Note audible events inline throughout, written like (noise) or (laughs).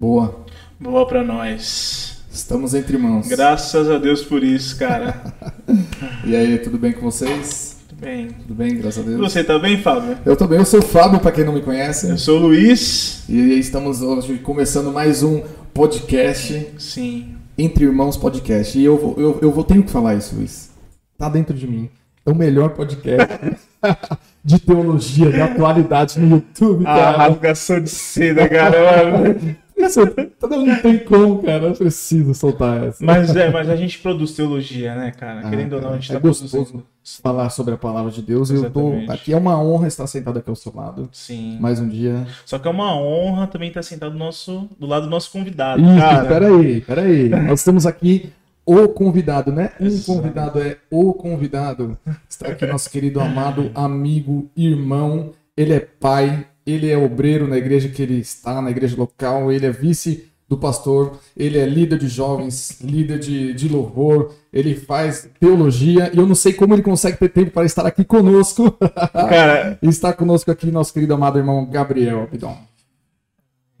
Boa. Boa pra nós. Estamos entre irmãos. Graças a Deus por isso, cara. (laughs) E aí, tudo bem com vocês? Tudo bem. Tudo bem, graças a Deus. Você tá bem, Fábio? Eu tô bem, eu sou o Fábio, pra quem não me conhece. Eu sou o Luiz. E estamos hoje começando mais um podcast, Sim. Entre Irmãos Podcast. E eu vou, eu, eu vou tenho que falar isso, Luiz. Tá dentro de mim. É o melhor podcast (laughs) de teologia, de atualidade no YouTube, A cara. rasgação de seda, cara. Isso, (laughs) todo mundo não tem como, cara. Eu preciso soltar essa. mas é, mas a gente produz teologia, né, cara? Ah, Querendo ou não, a gente é tá gostoso produzindo. falar sobre a palavra de Deus. Eu tô, Exatamente. aqui é uma honra estar sentado aqui ao seu lado. Sim. Mais um dia. Só que é uma honra também estar sentado do, nosso, do lado do nosso convidado, Ih, cara. peraí, peraí. Nós temos aqui o convidado, né? Um Exato. convidado é o convidado. Está aqui nosso querido amado amigo, irmão. Ele é pai, ele é obreiro na igreja que ele está, na igreja local. Ele é vice do pastor, ele é líder de jovens, líder de, de louvor, ele faz teologia e eu não sei como ele consegue ter tempo para estar aqui conosco. (laughs) Cara, E está conosco aqui nosso querido amado irmão Gabriel Abidon.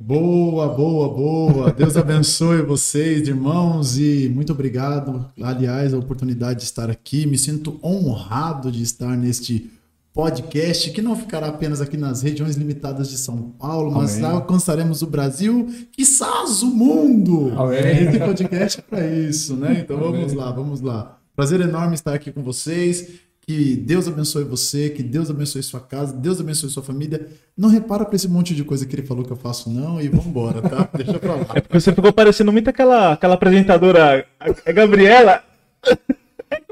Boa, boa, boa. Deus abençoe vocês, irmãos, e muito obrigado. Aliás, a oportunidade de estar aqui. Me sinto honrado de estar neste podcast que não ficará apenas aqui nas regiões limitadas de São Paulo, mas Amém. alcançaremos o Brasil, quizás o mundo. Amém. Esse podcast é para isso, né? Então vamos lá, vamos lá. Prazer enorme estar aqui com vocês. Que Deus abençoe você, que Deus abençoe sua casa, Deus abençoe sua família. Não repara pra esse monte de coisa que ele falou que eu faço, não, e vambora, tá? (laughs) Deixa pra lá. é porque você ficou parecendo muito aquela, aquela apresentadora, a Gabriela. (laughs)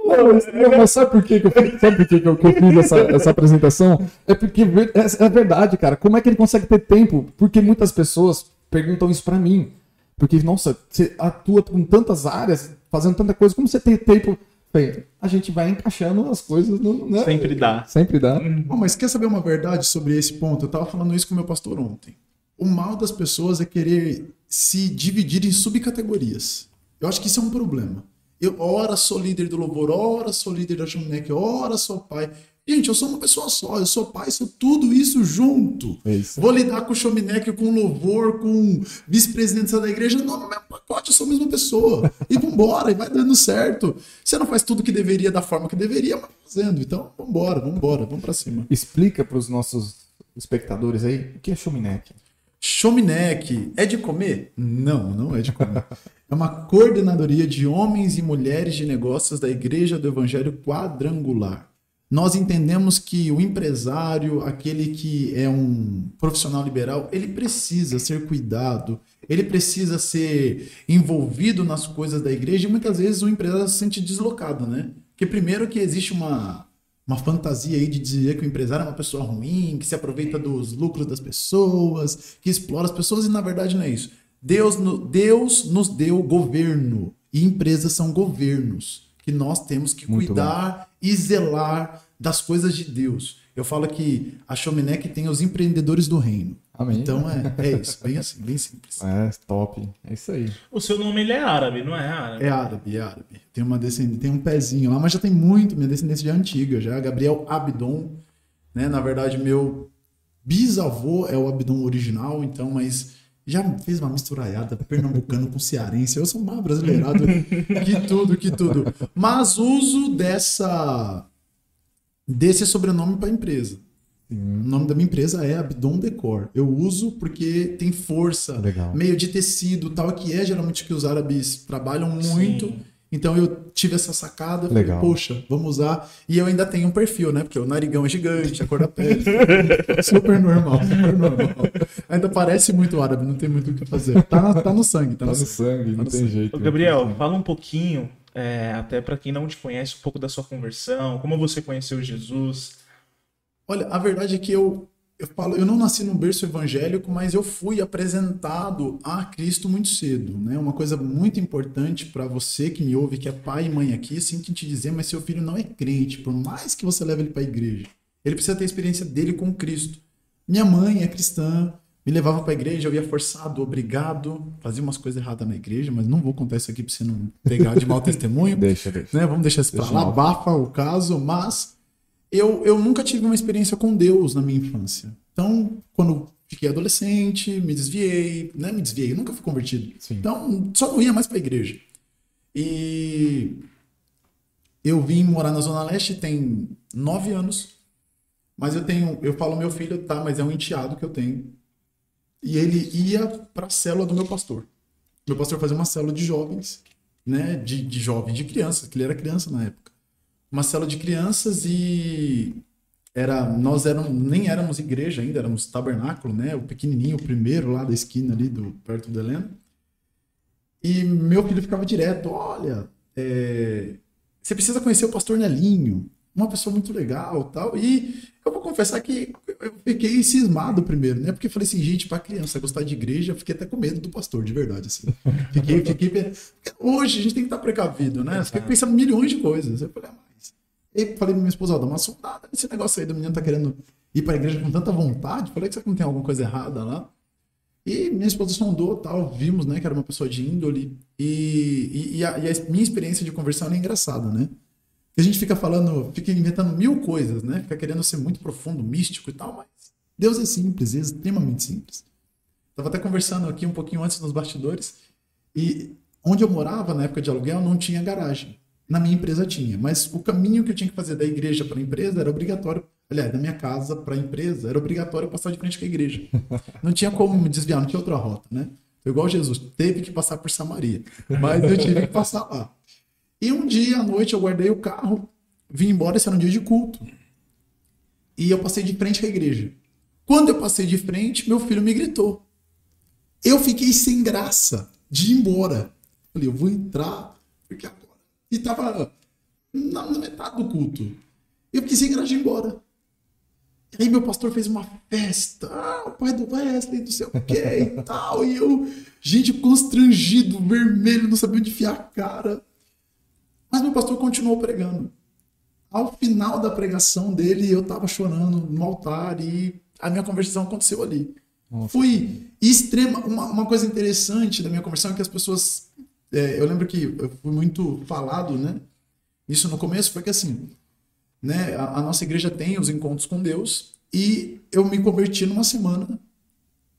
Não, mas, sabe por que, que eu, fiz- sabe por que, que eu, que eu fiz essa, essa apresentação? É porque é, é verdade, cara. Como é que ele consegue ter tempo? Porque muitas pessoas perguntam isso pra mim. Porque, nossa, você atua com tantas áreas, fazendo tanta coisa, como você tem tempo? Bem, a gente vai encaixando as coisas, no, né? Sempre dá. Sempre dá. Bom, mas quer saber uma verdade sobre esse ponto? Eu tava falando isso com o meu pastor ontem. O mal das pessoas é querer se dividir em subcategorias. Eu acho que isso é um problema. Eu, ora sou líder do louvor, ora sou líder da Chuminec, ora sou pai. Gente, eu sou uma pessoa só, eu sou pai, sou tudo isso junto. É isso. Vou lidar com o Chominec, com o louvor, com vice-presidência da igreja. Não, no meu pacote eu sou a mesma pessoa. E vambora, e vai dando certo. Você não faz tudo que deveria da forma que deveria, mas fazendo. Então, vambora, vambora, vamos pra cima. Explica pros nossos espectadores aí o que é Shuminec. Chominec é de comer? Não, não é de comer. É uma coordenadoria de homens e mulheres de negócios da Igreja do Evangelho Quadrangular. Nós entendemos que o empresário, aquele que é um profissional liberal, ele precisa ser cuidado, ele precisa ser envolvido nas coisas da igreja e muitas vezes o empresário se sente deslocado, né? Porque primeiro que existe uma, uma fantasia aí de dizer que o empresário é uma pessoa ruim, que se aproveita dos lucros das pessoas, que explora as pessoas, e na verdade não é isso. Deus, Deus nos deu governo, e empresas são governos, que nós temos que Muito cuidar e zelar das coisas de Deus. Eu falo que a Chominec tem os empreendedores do reino. Amém. Então é, é isso, bem assim, bem simples. É, top. É isso aí. O seu nome ele é árabe, não é árabe? É árabe, é árabe. Tem uma descendência, tem um pezinho lá, mas já tem muito, minha descendência já é antiga, já. Gabriel Abdon, né? Na verdade, meu bisavô é o Abdon original, então, mas já fez uma misturaiada pernambucano com cearense. Eu sou mais brasileirado que tudo, que tudo. Mas uso dessa desse sobrenome para empresa. O nome da minha empresa é Abdon Decor. Eu uso porque tem força, Legal. meio de tecido, tal, que é geralmente o que os árabes trabalham muito. Sim. Então eu tive essa sacada, falei, Legal. poxa, vamos usar. E eu ainda tenho um perfil, né? Porque o narigão é gigante, a cor da pele. (laughs) super normal, super normal. Ainda parece muito árabe, não tem muito o que fazer. Tá, tá no sangue, tá, Tá no sangue. sangue, não no tem sangue. jeito. Ô, Gabriel, fala um pouquinho, é, até pra quem não te conhece, um pouco da sua conversão, como você conheceu Jesus. Olha, a verdade é que eu, eu falo, eu não nasci num berço evangélico, mas eu fui apresentado a Cristo muito cedo, né? Uma coisa muito importante para você que me ouve, que é pai e mãe aqui, sinto em te dizer, mas seu filho não é crente, por mais que você leve ele para a igreja, ele precisa ter a experiência dele com Cristo. Minha mãe é cristã, me levava para a igreja, eu ia forçado, obrigado, fazia umas coisas erradas na igreja, mas não vou contar isso aqui para você não pegar de mau testemunho (laughs) Deixa, deixa. né? Vamos deixar isso Deixa lá, abafa o caso, mas eu, eu nunca tive uma experiência com Deus na minha infância. Então, quando fiquei adolescente, me desviei, né? Me desviei, nunca fui convertido. Sim. Então, só não ia mais pra igreja. E eu vim morar na Zona Leste tem nove anos. Mas eu tenho, eu falo meu filho, tá, mas é um enteado que eu tenho. E ele ia pra célula do meu pastor. Meu pastor fazia uma célula de jovens, né? De, de jovens, de crianças, que ele era criança na época. Uma célula de crianças e era nós éramos, nem éramos igreja ainda, éramos tabernáculo, né? O pequenininho, o primeiro lá da esquina ali, do, perto do Helena. E meu filho ficava direto, olha, é, você precisa conhecer o pastor Nelinho, uma pessoa muito legal tal. E eu vou confessar que eu fiquei cismado primeiro, né? Porque eu falei assim, gente, para criança gostar de igreja, eu fiquei até com medo do pastor, de verdade, assim. Fiquei, fiquei... Hoje a gente tem que estar precavido, né? Eu fiquei pensando em milhões de coisas. Eu falei, ah, mas... E falei pra minha esposa, ó, dá uma sondada nesse negócio aí do menino tá querendo ir pra igreja com tanta vontade. Falei que será que não tem alguma coisa errada lá? E minha esposa sondou tal, vimos, né, que era uma pessoa de índole. E, e, e, a, e a minha experiência de conversão é engraçada, né? A gente fica falando, fica inventando mil coisas, né? Fica querendo ser muito profundo, místico e tal, mas Deus é simples, é extremamente simples. Estava até conversando aqui um pouquinho antes nos bastidores, e onde eu morava na época de aluguel não tinha garagem. Na minha empresa tinha, mas o caminho que eu tinha que fazer da igreja para a empresa era obrigatório. Aliás, da minha casa para a empresa era obrigatório passar de frente com a igreja. (laughs) Não tinha como me desviar, não tinha outra rota, né? Igual Jesus, teve que passar por Samaria, mas eu tive que passar lá. E um dia à noite eu guardei o carro, vim embora, esse era um dia de culto. E eu passei de frente à igreja. Quando eu passei de frente, meu filho me gritou. Eu fiquei sem graça de ir embora. Falei, eu vou entrar, porque agora. E tava na, metade do culto. Eu fiquei sem graça de ir embora. E aí meu pastor fez uma festa. Ah, o pai do Wesley, não sei o que e tal. E eu, gente, constrangido, vermelho, não sabia onde enfiar a cara. Mas meu pastor continuou pregando. Ao final da pregação dele, eu estava chorando no altar e a minha conversão aconteceu ali. Nossa. Fui extrema. Uma, uma coisa interessante da minha conversão é que as pessoas. É, eu lembro que eu fui muito falado, né? Isso no começo foi que assim, né? A, a nossa igreja tem os encontros com Deus e eu me converti numa semana.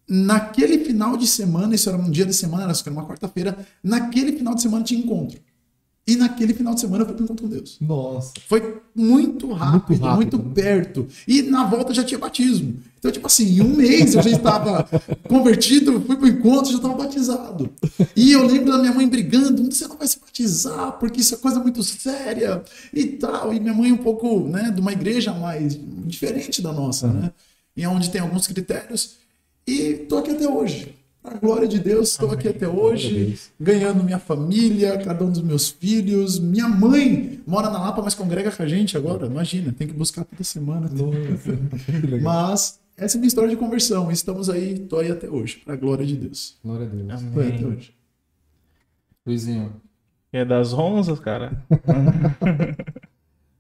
Naquele final de semana, isso era um dia de semana, era uma quarta-feira. Naquele final de semana tinha encontro. E naquele final de semana eu fui pro encontro com Deus. Nossa. Foi muito rápido, muito, rápido, muito né? perto. E na volta já tinha batismo. Então, tipo assim, em um mês eu já estava (laughs) convertido, fui pro encontro, já estava batizado. E eu lembro da minha mãe brigando, você não vai se batizar, porque isso é coisa muito séria e tal. E minha mãe um pouco, né, de uma igreja mais diferente da nossa, né? E onde tem alguns critérios. E tô aqui até hoje. A glória de Deus, estou aqui até hoje, ganhando minha família, cada um dos meus filhos. Minha mãe mora na Lapa, mas congrega com a gente agora. Imagina, tem que buscar toda semana. (laughs) mas essa é a minha história de conversão. Estamos aí, estou aí até hoje, para a glória de Deus. Glória a Deus. Estou aí até hoje. Luizinho. É das ronzas, cara? (laughs) (laughs)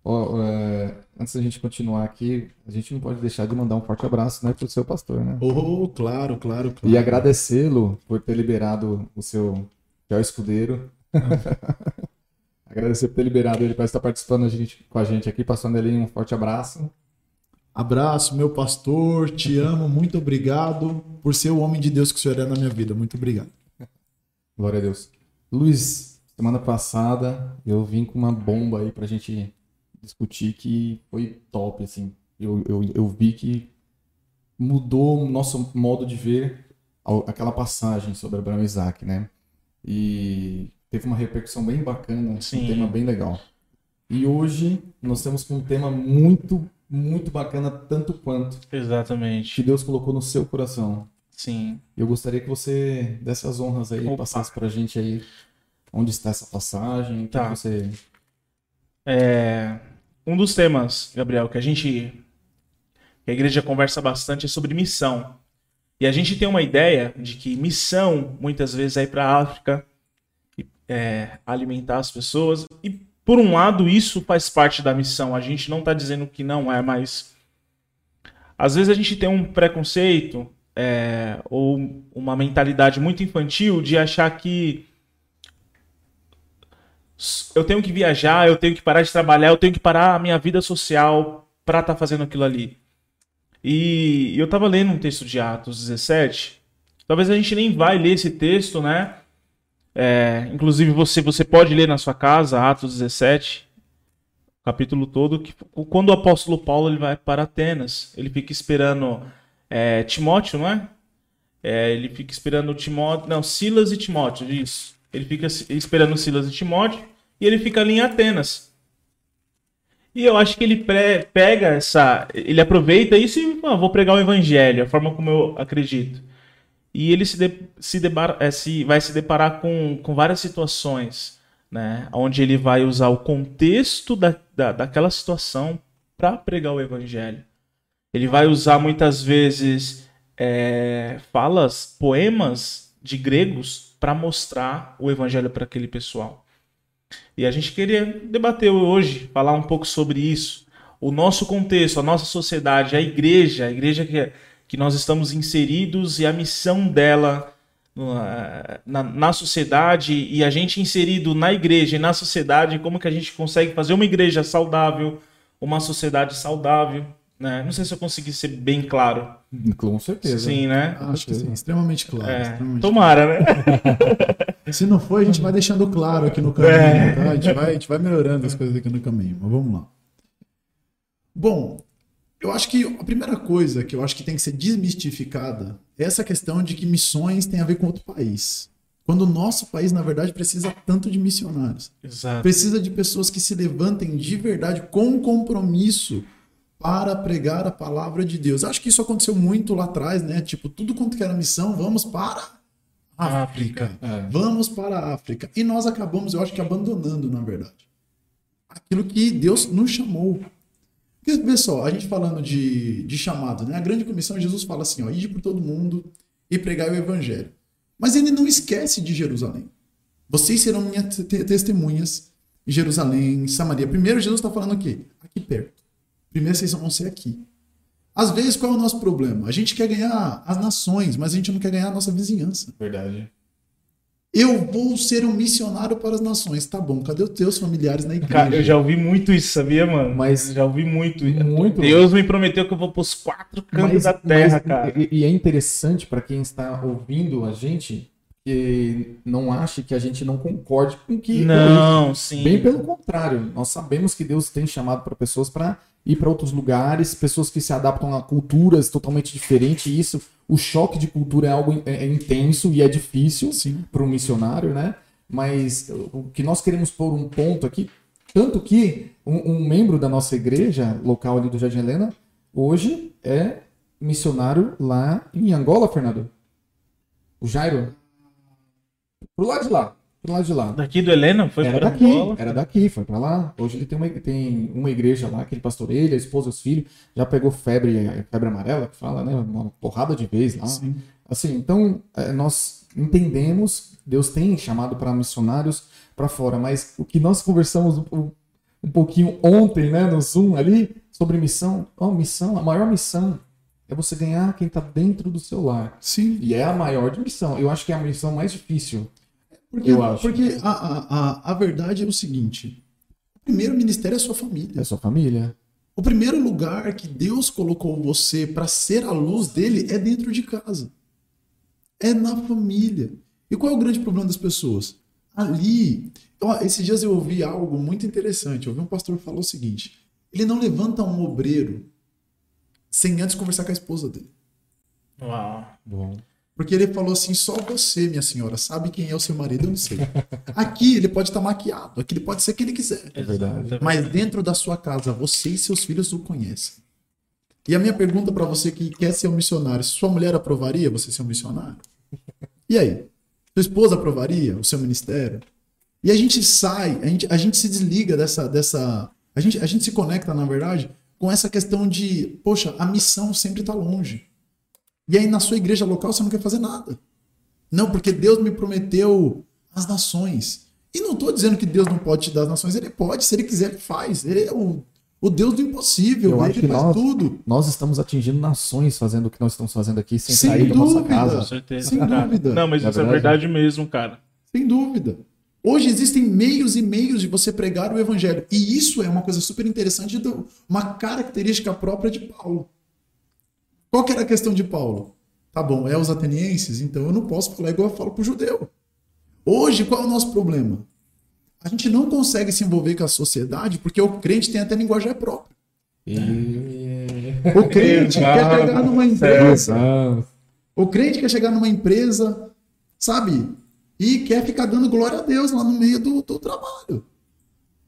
Oh, é, antes da gente continuar aqui, a gente não pode deixar de mandar um forte abraço né, para o seu pastor, né? Oh, claro, claro, claro. E agradecê-lo por ter liberado o seu fiel escudeiro. (laughs) Agradecer por ter liberado ele para estar participando a gente, com a gente aqui, passando ele um forte abraço. Abraço, meu pastor, te amo, muito obrigado por ser o homem de Deus que o senhor é na minha vida. Muito obrigado. Glória a Deus. Luiz, semana passada eu vim com uma bomba aí para a gente discutir que foi top, assim. Eu, eu, eu vi que mudou o nosso modo de ver aquela passagem sobre Abraão e Isaac, né? E teve uma repercussão bem bacana, Sim. um tema bem legal. E hoje nós temos um tema muito, muito bacana, tanto quanto. Exatamente. Que Deus colocou no seu coração. Sim. Eu gostaria que você desse as honras aí, Opa. passasse pra gente aí onde está essa passagem, tá. que você é, um dos temas, Gabriel, que a gente. que a igreja conversa bastante é sobre missão. E a gente tem uma ideia de que missão, muitas vezes, é ir para a África, é, alimentar as pessoas. E, por um lado, isso faz parte da missão. A gente não está dizendo que não é, mas. Às vezes a gente tem um preconceito é, ou uma mentalidade muito infantil de achar que eu tenho que viajar, eu tenho que parar de trabalhar, eu tenho que parar a minha vida social para estar tá fazendo aquilo ali. E eu tava lendo um texto de Atos 17. Talvez a gente nem vai ler esse texto, né? É, inclusive você, você pode ler na sua casa, Atos 17, capítulo todo, que quando o apóstolo Paulo ele vai para Atenas, ele fica esperando é, Timóteo, não é? é? Ele fica esperando Timóteo, não, Silas e Timóteo, isso. Ele fica esperando Silas e Timóteo e ele fica ali em Atenas. E eu acho que ele pega essa. Ele aproveita isso e ah, vou pregar o evangelho, a forma como eu acredito. E ele se, de, se, debar, é, se vai se deparar com, com várias situações, né? Onde ele vai usar o contexto da, da, daquela situação para pregar o evangelho. Ele vai usar muitas vezes é, falas, poemas de gregos para mostrar o evangelho para aquele pessoal. E a gente queria debater hoje, falar um pouco sobre isso. O nosso contexto, a nossa sociedade, a igreja, a igreja que, que nós estamos inseridos e a missão dela na, na, sociedade e a gente inserido na igreja e na sociedade, como que a gente consegue fazer uma igreja saudável, uma sociedade saudável. Né? Não sei se eu consegui ser bem claro. Com certeza. Sim, né? Acho que sim, extremamente claro. É, extremamente tomara, né? (laughs) Se não for, a gente vai deixando claro aqui no caminho, é. tá? A gente, vai, a gente vai melhorando as coisas aqui no caminho, mas vamos lá. Bom, eu acho que a primeira coisa que eu acho que tem que ser desmistificada é essa questão de que missões tem a ver com outro país. Quando o nosso país, na verdade, precisa tanto de missionários. Exato. Precisa de pessoas que se levantem de verdade com compromisso para pregar a palavra de Deus. Acho que isso aconteceu muito lá atrás, né? Tipo, tudo quanto que era missão, vamos para a África. É. Vamos para a África. E nós acabamos, eu acho que abandonando, na verdade, aquilo que Deus nos chamou. Porque, só, a gente falando de, de chamado, né? A grande comissão, Jesus fala assim, ó, ide por todo mundo e pregar o evangelho. Mas ele não esquece de Jerusalém. Vocês serão minhas testemunhas em Jerusalém, em Samaria. Primeiro, Jesus está falando aqui, aqui perto. Primeiro vocês vão ser aqui. Às vezes, qual é o nosso problema? A gente quer ganhar as nações, mas a gente não quer ganhar a nossa vizinhança. Verdade. Eu vou ser um missionário para as nações. Tá bom, cadê os teus familiares na igreja? Cara, eu já ouvi muito isso, sabia, mano? Mas já ouvi muito. muito Deus me prometeu que eu vou para os quatro cantos mas, da terra, mas, cara. E, e é interessante para quem está ouvindo a gente que não ache que a gente não concorde com que. Não, sim. Bem pelo contrário, nós sabemos que Deus tem chamado para pessoas para ir para outros lugares, pessoas que se adaptam a culturas totalmente diferentes. E isso, o choque de cultura é algo é, é intenso e é difícil para um missionário, né? Mas o que nós queremos pôr um ponto aqui, tanto que um, um membro da nossa igreja local ali do Jardim Helena, hoje é missionário lá em Angola, Fernando. O Jairo. Pro lado de lá pro lado de lá. Daqui do Helena? Foi era daqui, Angola. Era daqui, foi pra lá. Hoje ele tem uma, tem uma igreja lá que ele pastoreia, a esposa, os filhos. Já pegou febre, febre amarela, que fala, né? Uma porrada de vez lá. Sim. Assim, então, é, nós entendemos, Deus tem chamado para missionários para fora, mas o que nós conversamos um, um pouquinho ontem, né, no Zoom ali, sobre missão, oh, missão, a maior missão é você ganhar quem está dentro do seu lar. Sim. E é a maior missão. Eu acho que é a missão mais difícil. Porque, eu acho. Porque a, a, a verdade é o seguinte: o primeiro ministério é a sua família. É a sua família. O primeiro lugar que Deus colocou você para ser a luz dele é dentro de casa. É na família. E qual é o grande problema das pessoas? Ali. Ó, esses dias eu ouvi algo muito interessante. Eu ouvi um pastor falar o seguinte: ele não levanta um obreiro sem antes conversar com a esposa dele. Uau. Bom. Porque ele falou assim: só você, minha senhora, sabe quem é o seu marido, eu não sei. Aqui ele pode estar maquiado, aqui ele pode ser quem ele quiser. É verdade. Mas dentro da sua casa, você e seus filhos o conhecem. E a minha pergunta para você que quer ser um missionário: sua mulher aprovaria você ser um missionário? E aí? Sua esposa aprovaria o seu ministério? E a gente sai, a gente, a gente se desliga dessa. dessa a, gente, a gente se conecta, na verdade, com essa questão de, poxa, a missão sempre está longe. E aí na sua igreja local você não quer fazer nada. Não, porque Deus me prometeu as nações. E não estou dizendo que Deus não pode te dar as nações, ele pode, se ele quiser, ele faz. Ele é o, o Deus do impossível, Eu ele acho que faz nós, tudo. Nós estamos atingindo nações fazendo o que nós estamos fazendo aqui sem, Sem sair da nossa dúvida. casa. Com certeza. Sem cara. dúvida. Não, mas Na isso é verdade- verdade mesmo, cara. Sem dúvida. Hoje existem meios e meios de você pregar o evangelho. E isso é uma coisa super interessante, uma característica própria de Paulo. Qual que era a questão de Paulo? Tá bom, é os atenienses, então eu não posso falar igual eu falo pro judeu. Hoje, qual é o nosso problema? A gente não consegue se envolver com a sociedade porque o crente tem até linguagem própria. E... O crente quer chegar numa empresa. O crente quer chegar numa empresa, sabe? E quer ficar dando glória a Deus lá no meio do, do trabalho.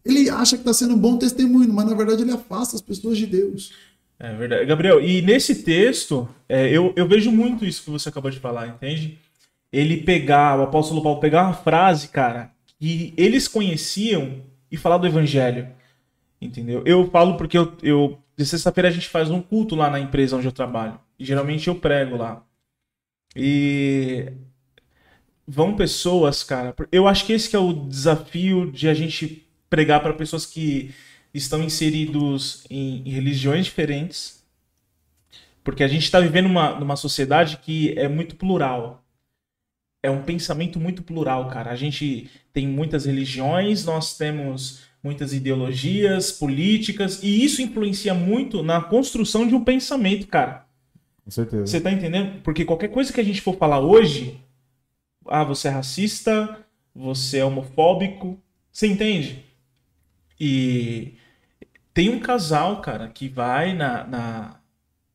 Ele acha que está sendo um bom testemunho, mas na verdade ele afasta as pessoas de Deus. É verdade. Gabriel, e nesse texto, é, eu, eu vejo muito isso que você acabou de falar, entende? Ele pegar, o apóstolo Paulo pegar uma frase, cara, que eles conheciam e falar do evangelho. Entendeu? Eu falo porque eu, eu de sexta-feira a gente faz um culto lá na empresa onde eu trabalho. E geralmente eu prego lá. E vão pessoas, cara. Eu acho que esse que é o desafio de a gente pregar para pessoas que estão inseridos em, em religiões diferentes. Porque a gente está vivendo uma, numa sociedade que é muito plural. É um pensamento muito plural, cara. A gente tem muitas religiões, nós temos muitas ideologias políticas, e isso influencia muito na construção de um pensamento, cara. Com certeza. Você tá entendendo? Porque qualquer coisa que a gente for falar hoje, ah, você é racista, você é homofóbico, você entende? E tem um casal, cara, que vai na, na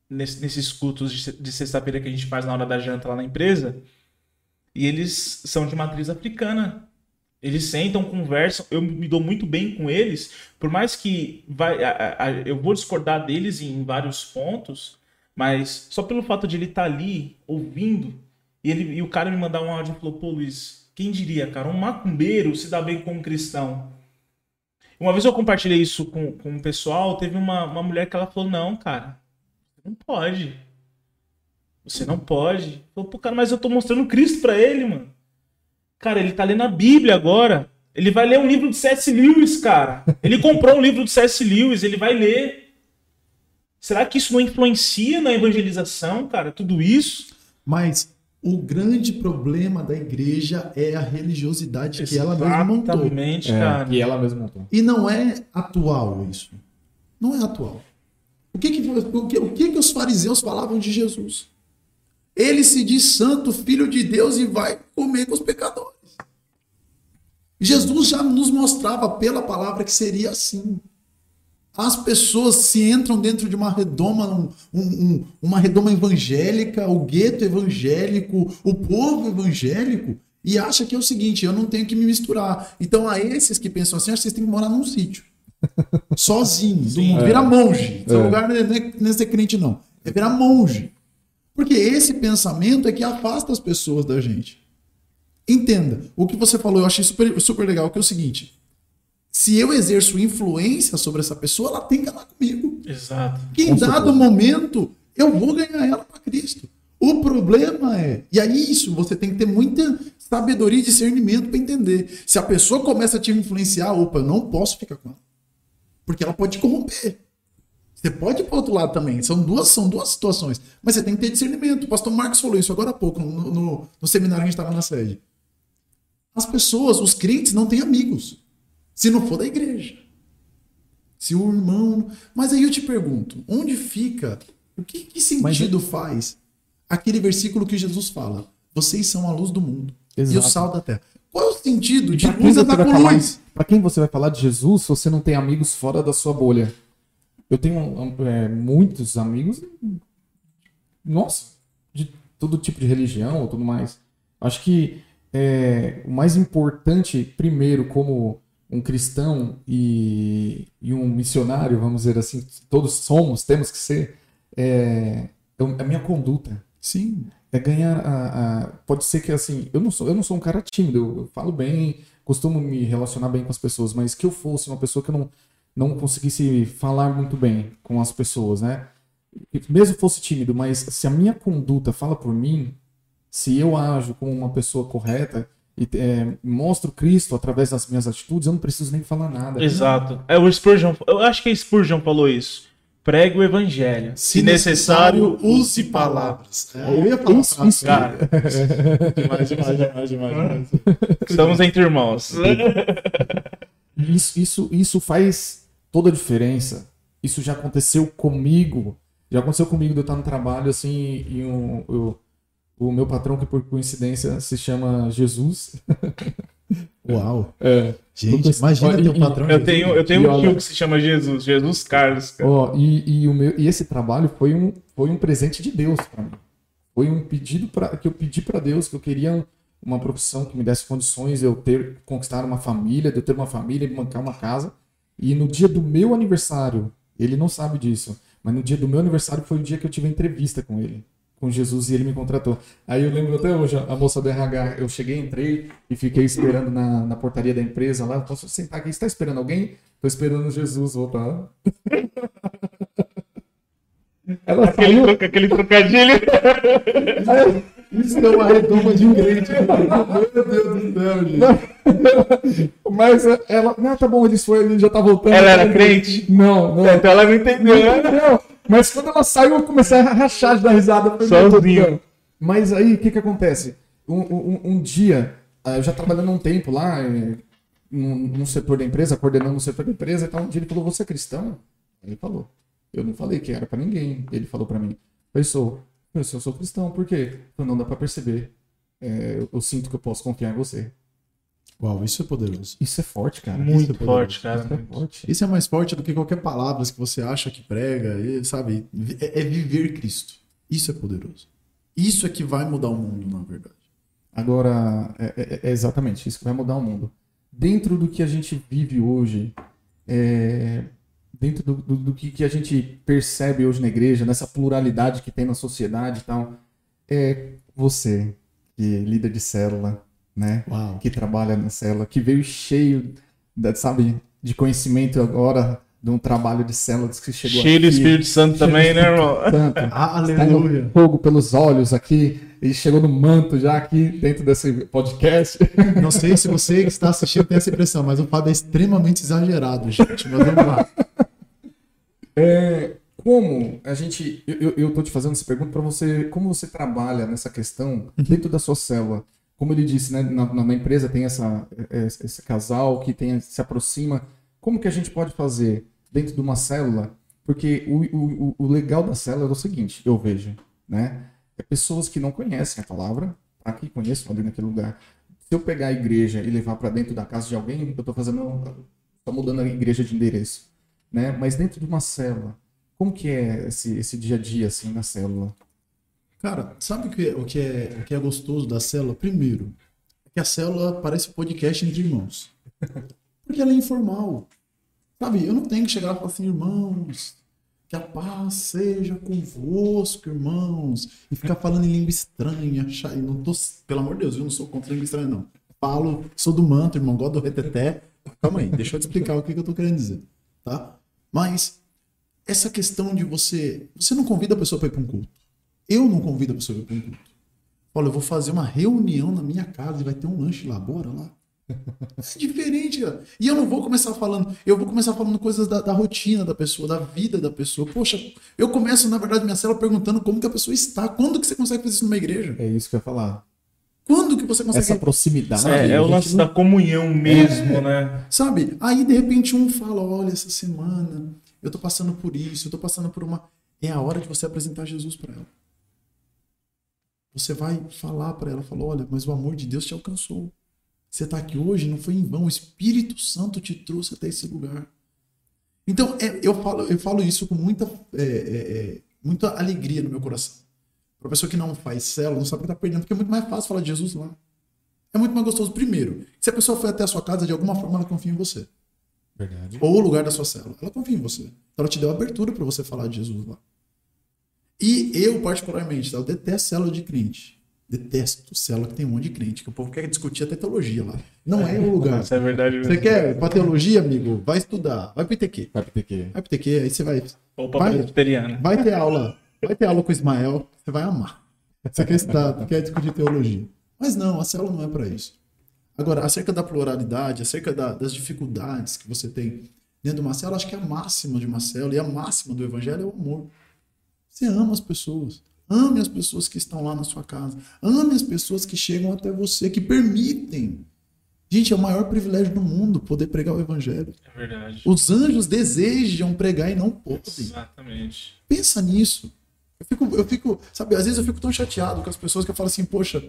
nesse- nesses cultos de de sexta-feira que a gente faz na hora da janta lá na empresa, e eles são de matriz africana. Eles sentam, conversam, eu me dou muito bem com eles, por mais que vai, a- a- eu vou discordar deles em vários pontos, mas só pelo fato de ele estar ali ouvindo, e, ele, e o cara me mandar um áudio e falou: pô, Luiz, quem diria, cara, um macumbeiro se dá bem com um cristão. Uma vez eu compartilhei isso com, com o pessoal, teve uma, uma mulher que ela falou: não, cara, não pode. Você não pode. Falou, pô, cara, mas eu tô mostrando Cristo pra ele, mano. Cara, ele tá lendo a Bíblia agora. Ele vai ler um livro de C.S. Lewis, cara. Ele comprou um livro de C.S. Lewis, ele vai ler. Será que isso não influencia na evangelização, cara? Tudo isso? Mas o grande problema da igreja é a religiosidade que ela mesma montou. Exatamente, É, cara. que ela mesma montou. E não é atual isso. Não é atual. O que que, o que, o que que os fariseus falavam de Jesus? Ele se diz santo, filho de Deus e vai comer com os pecadores. Jesus já nos mostrava pela palavra que seria assim. As pessoas se entram dentro de uma redoma, um- um- um- uma redoma evangélica, o gueto evangélico, o povo evangélico, e acha que é o seguinte: eu não tenho que me misturar. Então, a esses que pensam assim, acho que vocês têm que morar num sítio. (laughs) Sozinho, do Sim. mundo. Vira monge. Seu É. lugar é, não é- não é ser crente, não. É virar monge. Porque esse pensamento é que afasta as pessoas da gente. Entenda, o que você falou eu achei super, super legal, que é o seguinte: se eu exerço influência sobre essa pessoa, ela tem que andar comigo. Exato. Que em dado momento eu vou ganhar ela para Cristo. O problema é, e aí isso você tem que ter muita sabedoria e discernimento para entender. Se a pessoa começa a te influenciar, opa, eu não posso ficar com ela. Porque ela pode te corromper. Você pode ir para outro lado também. São duas, são duas situações. Mas você tem que ter discernimento. O pastor Marcos falou isso agora há pouco, no, no, no seminário que a gente estava na sede. As pessoas, os crentes, não têm amigos. Se não for da igreja. Se o irmão. Mas aí eu te pergunto: onde fica? O que, que sentido faz aquele versículo que Jesus fala? Vocês são a luz do mundo e o Exato. sal da terra. Qual é o sentido de luz andar com falar, luz? pra quem você vai falar de Jesus se você não tem amigos fora da sua bolha? Eu tenho é, muitos amigos, nossa, de todo tipo de religião ou tudo mais. Acho que é, o mais importante, primeiro, como um cristão e, e um missionário, vamos dizer assim, todos somos, temos que ser, é, é a minha conduta Sim. é ganhar a, a- pode ser que assim eu não sou eu não sou um cara tímido eu, eu falo bem costumo me relacionar bem com as pessoas mas que eu fosse uma pessoa que eu não não conseguisse falar muito bem com as pessoas né E mesmo fosse tímido mas se a minha conduta fala por mim se eu ajo como uma pessoa correta e é, mostro Cristo através das minhas atitudes eu não preciso nem falar nada Exato. É o Spurgeon. Eu acho que a Spurgeon falou isso. Pregue o evangelho. Se, necessário, use palavras. É, eu ia falar Isso, isso. Cara, demais, demais, demais, demais, demais. estamos entre irmãos. Isso, isso, isso faz toda a diferença. Isso já aconteceu comigo Já aconteceu comigo de eu estar no trabalho, assim, e um, eu- o meu patrão, que por coincidência se chama Jesus. (laughs) Uau. É. Gente, imagina Olha, teu patrão. Eu tenho, eu tenho um tio que se chama Jesus, Jesus Carlos. cara. Ó, e, e o meu, e esse trabalho foi um, foi um presente de Deus para mim. Foi um pedido para que eu pedi para Deus que eu queria uma profissão que me desse condições de eu ter conquistar uma família, de eu ter uma família, de bancar uma casa. E no dia do meu aniversário, ele não sabe disso, mas no dia do meu aniversário foi o dia que eu tive a entrevista com ele, com Jesus, e ele me contratou. Aí eu lembro até hoje, a moça do RH, eu cheguei, entrei e fiquei esperando na, na portaria da empresa lá. Posso sentar aqui? Você está esperando alguém? Tô esperando Jesus voltar. (laughs) Ela Aquele, saiu. troca- aquele trocadilho. (laughs) Isso é uma redoma de crente. Meu Deus do céu, gente. Mas ela. Não, tá bom, eles foi, ele já tá voltando. Ela era crente? Não, não. Então ela não entendeu. né? Não, mas quando ela saiu, eu comecei a rachar de dar risada. Sozinho. Mas aí, o que que acontece? Um, um- um dia, ah, eu já trabalhando um tempo lá, eh, num, num setor da empresa, coordenando o setor da empresa e tal, um dia ele falou, você é cristão? Ele falou. Eu não falei que era pra ninguém. Ele falou pra mim, eu sou. Eu sou, eu sou cristão, por quê? Não dá pra perceber. É, eu, eu sinto que eu posso confiar em você. Uau, isso é poderoso. Isso é forte, cara. Muito Isso é forte, Isso é cara. forte. Isso é mais forte do que qualquer palavra que você acha que prega, e, sabe? É, é viver Cristo. Isso é poderoso. Isso é que vai mudar o mundo, na verdade. Agora, é, é- é exatamente isso que vai mudar o mundo. Dentro do que a gente vive hoje, é, dentro do, do- do que, que a gente percebe hoje na igreja, nessa pluralidade que tem na sociedade e tal, é você, que é líder de célula, né? Uau. Que trabalha na célula, que veio cheio, da- sabe, de conhecimento agora de um trabalho de células que chegou Cheio do. Espírito Santo também, né, irmão? Tanto. (laughs) Aleluia. Saindo fogo pelos olhos aqui. Ele chegou no manto já aqui dentro desse podcast. Não sei se você que está assistindo tem essa impressão, mas o Fábio é extremamente exagerado, gente. Mas vamos lá. (laughs) É, como a gente. Eu, tô te fazendo essa pergunta para você. Como você trabalha nessa questão dentro da sua célula? Como ele disse, né? Na, na- empresa tem essa, é, esse casal que tem, se aproxima. Como que a gente pode fazer dentro de uma célula? Porque o, o, o- legal da célula é o seguinte, eu vejo, né? É pessoas que não conhecem a palavra, tá? que conheçam ali naquele lugar. Se eu pegar a igreja e levar para dentro da casa de alguém, eu tô fazendo. tô mudando a igreja de endereço né? Mas dentro de uma célula, como que é esse, esse dia a dia assim na célula? Cara, sabe o que, é- o, que é, o que é gostoso da célula? Primeiro, é que a célula parece podcast entre irmãos. Porque ela é informal. Sabe, eu não tenho que chegar e falar assim, irmãos, que a paz seja convosco, irmãos. E ficar falando em língua estranha. cha- e Não tô, pelo amor de Deus, eu não sou contra língua estranha, não. Falo, sou do manto, irmão, gosto do reteté. Calma aí, deixa eu te explicar o que, que eu tô querendo dizer, tá? Mas essa questão de você. Você não convida a pessoa para ir para um culto. Eu não convido a pessoa para ir para um culto. Olha, eu vou fazer uma reunião na minha casa e vai ter um lanche lá, bora lá. É diferente, cara. E eu não vou começar falando, eu vou começar falando coisas da, da rotina da pessoa, da vida da pessoa. Poxa, eu começo, na verdade, minha célula perguntando como que a pessoa está. Quando que você consegue fazer isso numa igreja? É isso que eu ia falar. Quando que você consegue. Essa proximidade. É, é o lance não- da comunhão mesmo, né? Sabe? Aí de repente um fala: olha, essa semana eu tô passando por isso, eu tô passando por uma. É a hora de você apresentar Jesus para ela. Você vai falar para ela, falou: olha, mas o amor de Deus te alcançou. Você tá aqui hoje, não foi em vão. O Espírito Santo te trouxe até esse lugar. Então, é, eu, falo, eu falo isso com muita, é, é, é, muita alegria no meu coração. Para pessoa que não faz célula, não sabe o que tá perdendo, porque é muito mais fácil falar de Jesus lá. É muito mais gostoso. Primeiro, se a pessoa foi até a sua casa, de alguma forma ela confia em você. Verdade. Ou o lugar da sua célula. Ela confia em você. Então ela te deu abertura para você falar de Jesus lá. E eu, particularmente, tá? eu detesto célula de crente. Detesto célula que tem um monte de crente, que o povo quer discutir até teologia lá. Não é o lugar. (laughs) Isso é verdade Você mesmo. quer ir pra teologia, amigo? Vai estudar. Vai pro ITQ. Vai pro TQ. Vai pro ITQ, aí você vai. Ou pra Vai. presbiteriana. Vai ter aula. Vai ter aula com o Ismael. Você vai amar. Você quer estudar, quer discutir teologia. Mas não, a célula não é para isso. Agora, acerca da pluralidade, acerca da- das dificuldades que você tem dentro de uma célula, acho que a máxima de uma célula e a máxima do evangelho é o amor. Você ama as pessoas. Ame as pessoas que estão lá na sua casa. Ame as pessoas que chegam até você, que permitem Gente, é o maior privilégio do mundo poder pregar o evangelho. É verdade. Os anjos desejam pregar e não podem. Exatamente. Pensa nisso. Eu fico, eu fico, sabe, às vezes eu fico tão chateado com as pessoas que eu falo assim, poxa,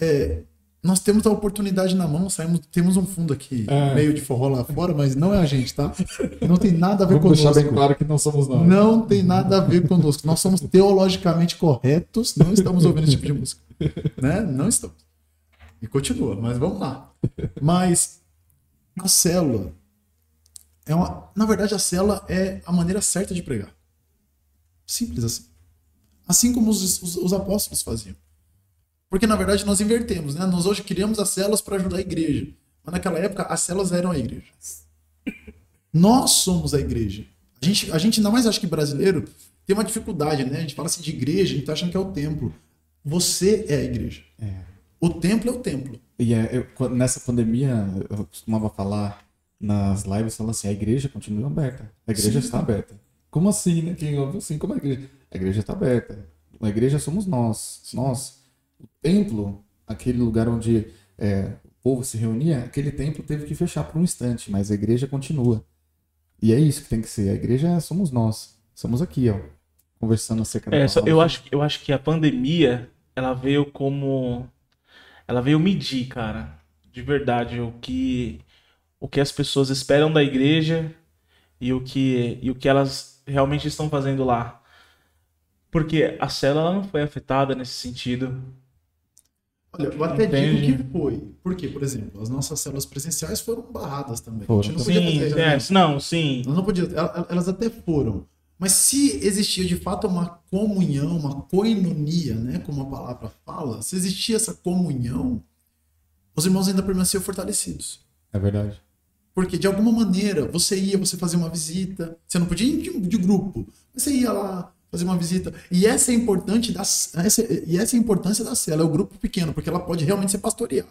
é, nós temos a oportunidade na mão, saímos, temos um fundo aqui É. meio de forró lá fora, mas não é a gente, tá? Não tem nada a ver Vamos deixar conosco. bem claro que não somos nós. Não tem nada a ver conosco. Nós somos teologicamente corretos, não estamos ouvindo esse tipo de música. Né? Não estamos. E continua, mas vamos lá. Mas a célula é uma, na verdade a célula é a maneira certa de pregar. Simples assim. Assim como os, os, os apóstolos faziam. Porque na verdade nós invertemos, né? Nós hoje criamos as células para ajudar a igreja. Mas naquela época as células eram a igreja. Nós somos a igreja. A gente, a gente ainda mais acha que brasileiro tem uma dificuldade, né? A gente fala assim de igreja, a gente tá achando que é o templo. Você é a igreja. O templo é o templo. E é, eu- nessa pandemia, eu costumava falar nas lives, falando assim, a igreja continua aberta. A igreja Sim. está aberta. Como assim, né? Quem ouve assim, como é a igreja? A igreja está aberta. A igreja somos nós. Nós. O templo, aquele lugar onde é, o povo se reunia, aquele templo teve que fechar por um instante, mas a igreja continua. E é isso que tem que ser. A igreja somos nós. Somos aqui, ó. Conversando acerca da É, só- eu, acho, eu acho que a pandemia, ela veio como. Ela veio medir, cara. De verdade, o que, o que as pessoas esperam da igreja e o que, e o que elas realmente estão fazendo lá. Porque a célula não foi afetada nesse sentido. Olha, eu até Entende? digo que foi. Porque, por exemplo, as nossas células presenciais foram barradas também. Foram. A gente não Sim, fazer é, não, sim. Nós não podíamos, el- elas até foram. Mas se existia de fato uma comunhão, uma koinonia, né, como a palavra fala, se existia essa comunhão, os irmãos ainda permaneciam fortalecidos. É verdade. Porque de alguma maneira você ia, você fazia uma visita, você não podia ir de, de grupo, mas você ia lá fazer uma visita. E essa é importante da, essa, e essa é a importância da cela, é o grupo pequeno, porque ela pode realmente ser pastoreada.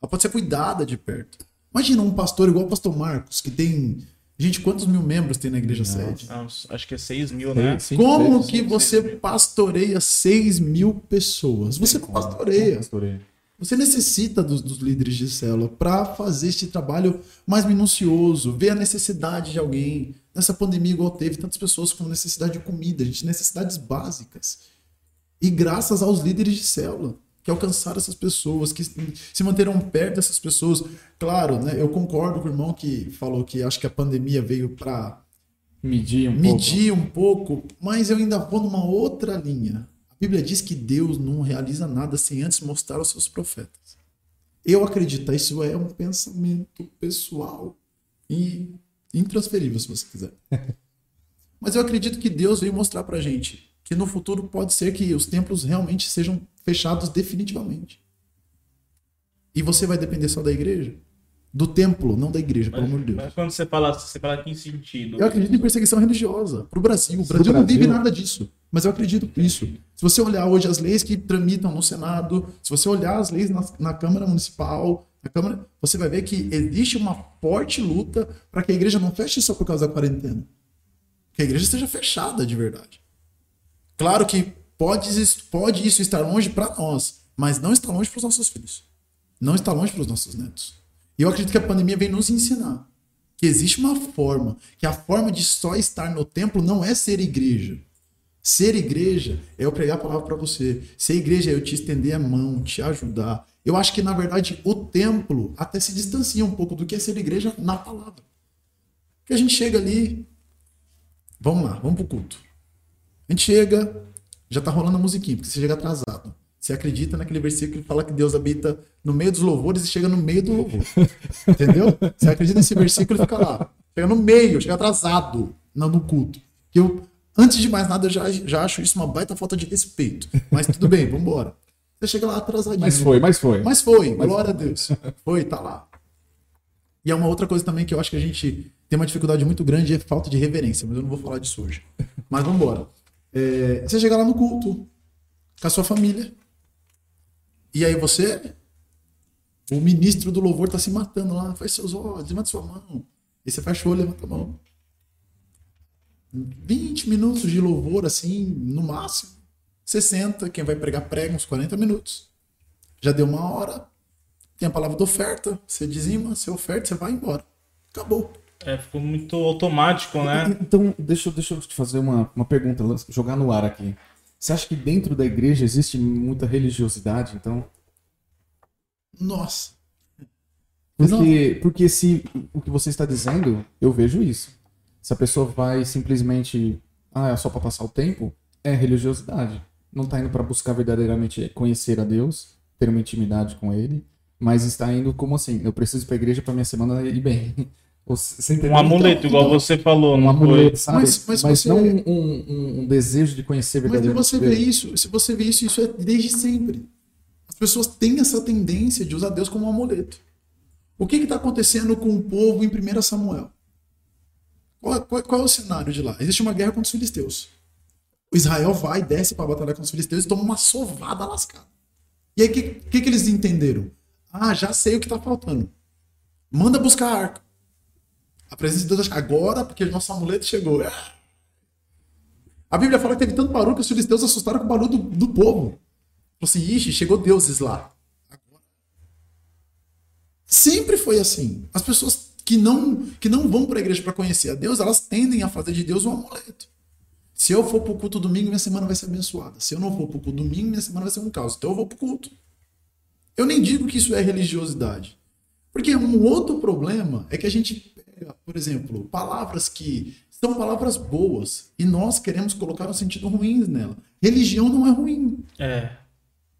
Ela pode ser cuidada de perto. Imagina um pastor igual o pastor Marcos, que tem. Gente, quantos mil membros tem na igreja sede? Não, acho que é 6 mil, né? Sim, Como que você pastoreia 6 mil pessoas? Você não pastoreia. Pastoreia. Você necessita dos, dos líderes de célula para fazer este trabalho mais minucioso, ver a necessidade de alguém. Nessa pandemia, igual teve, tantas pessoas com necessidade de comida, gente, necessidades básicas. E graças aos líderes de célula, que alcançaram essas pessoas, que se manteram perto dessas pessoas. Claro, né, eu concordo com o irmão que falou que acho que a pandemia veio para Medir um medir um pouco, mas eu ainda vou numa outra linha. Bíblia diz que Deus não realiza nada sem antes mostrar aos seus profetas. Eu acredito, isso é um pensamento pessoal e intransferível, se você quiser. (laughs) Mas eu acredito que Deus veio mostrar pra gente que no futuro pode ser que os templos realmente sejam fechados definitivamente. E você vai depender só da igreja? Do templo, não da igreja, pelo amor de Deus. Mas quando você fala, você fala que em sentido? Eu acredito em perseguição religiosa para o Brasil. O Brasil não vive nada disso. Mas eu acredito nisso. Se você olhar hoje as leis que tramitam no Senado, se você olhar as leis na, na Câmara Municipal, na Câmara, você vai ver que existe uma forte luta para que a igreja não feche só por causa da quarentena. Que a igreja esteja fechada de verdade. Claro que pode, pode isso estar longe para nós, mas não está longe para os nossos filhos. Não está longe para os nossos netos. E eu acredito que a pandemia vem nos ensinar que existe uma forma, que a forma de só estar no templo não é ser igreja. Ser igreja é eu pregar a palavra para você. Ser igreja é eu te estender a mão, te ajudar. Eu acho que, na verdade, o templo até se distancia um pouco do que é ser igreja na palavra. Porque a gente chega ali. Vamos lá, vamos pro culto. A gente chega, já tá rolando a musiquinha, porque você chega atrasado. Você acredita naquele versículo que fala que Deus habita no meio dos louvores e chega no meio do louvor. (laughs) Entendeu? Você acredita nesse versículo e fica lá. Chega no meio, chega atrasado no, culto. Que eu, antes de mais nada, eu já, já acho isso uma baita falta de respeito. Mas tudo bem, vambora. Você chega lá atrasadinho. Mas foi, mas foi. Mas foi, glória a Deus. Foi, tá lá. E é uma outra coisa também que eu acho que a gente tem uma dificuldade muito grande é falta de reverência, mas eu não vou falar disso hoje. Mas vamos embora. É, você chega lá no culto com a sua família. E aí você, o ministro do louvor tá se matando lá, faz seus olhos, levanta sua mão. E você fecha o olho, levanta a mão. 20 minutos de louvor, assim, no máximo. 60, quem vai pregar prega uns 40 minutos. Já deu uma hora. Tem a palavra da oferta, você dizima, você oferta, você vai embora. Acabou. É, ficou muito automático, né? Então, deixa, eu- deixa eu te fazer uma, uma pergunta, jogar no ar aqui. Você acha que dentro da igreja existe muita religiosidade, então? Nossa. Porque, porque se o que você está dizendo, eu vejo isso. Se a pessoa vai simplesmente, ah, é só para passar o tempo, é religiosidade. Não está indo para buscar verdadeiramente conhecer a Deus, ter uma intimidade com Ele, mas está indo como assim, eu preciso ir para a igreja para minha semana ir bem. Um amuleto, Então, igual então, você falou, um amuleto, sabe? Mas- Mas, mas você- não um, um- um desejo de conhecer Mas verdadeiramente você vê isso, se você vê isso, isso é desde sempre. As pessoas têm essa tendência de usar Deus como um amuleto. O que está acontecendo com o povo em 1 Samuel? Qual, qual- qual é o cenário de lá? Existe uma guerra contra os filisteus. O Israel vai, desce para batalhar contra os filisteus e toma uma sovada lascada. E aí, o que, que, que eles entenderam? Ah, já sei o que está faltando. Manda buscar a arca. A presença de Deus agora, porque o nosso amuleto chegou. A Bíblia fala que teve tanto barulho que os filisteus assustaram com o barulho do, do povo. Falou assim, ixi, chegou deuses lá. Sempre foi assim. As pessoas que não, que não vão para a igreja para conhecer a Deus, elas tendem a fazer de Deus um amuleto. Se eu for para o culto domingo, minha semana vai ser abençoada. Se eu não for para o culto domingo, minha semana vai ser um caos. Então eu vou para o culto. Eu nem digo que isso é religiosidade. Porque um outro problema é que a gente por exemplo, palavras que são palavras boas e nós queremos colocar um sentido ruim nela. Religião não é ruim. É.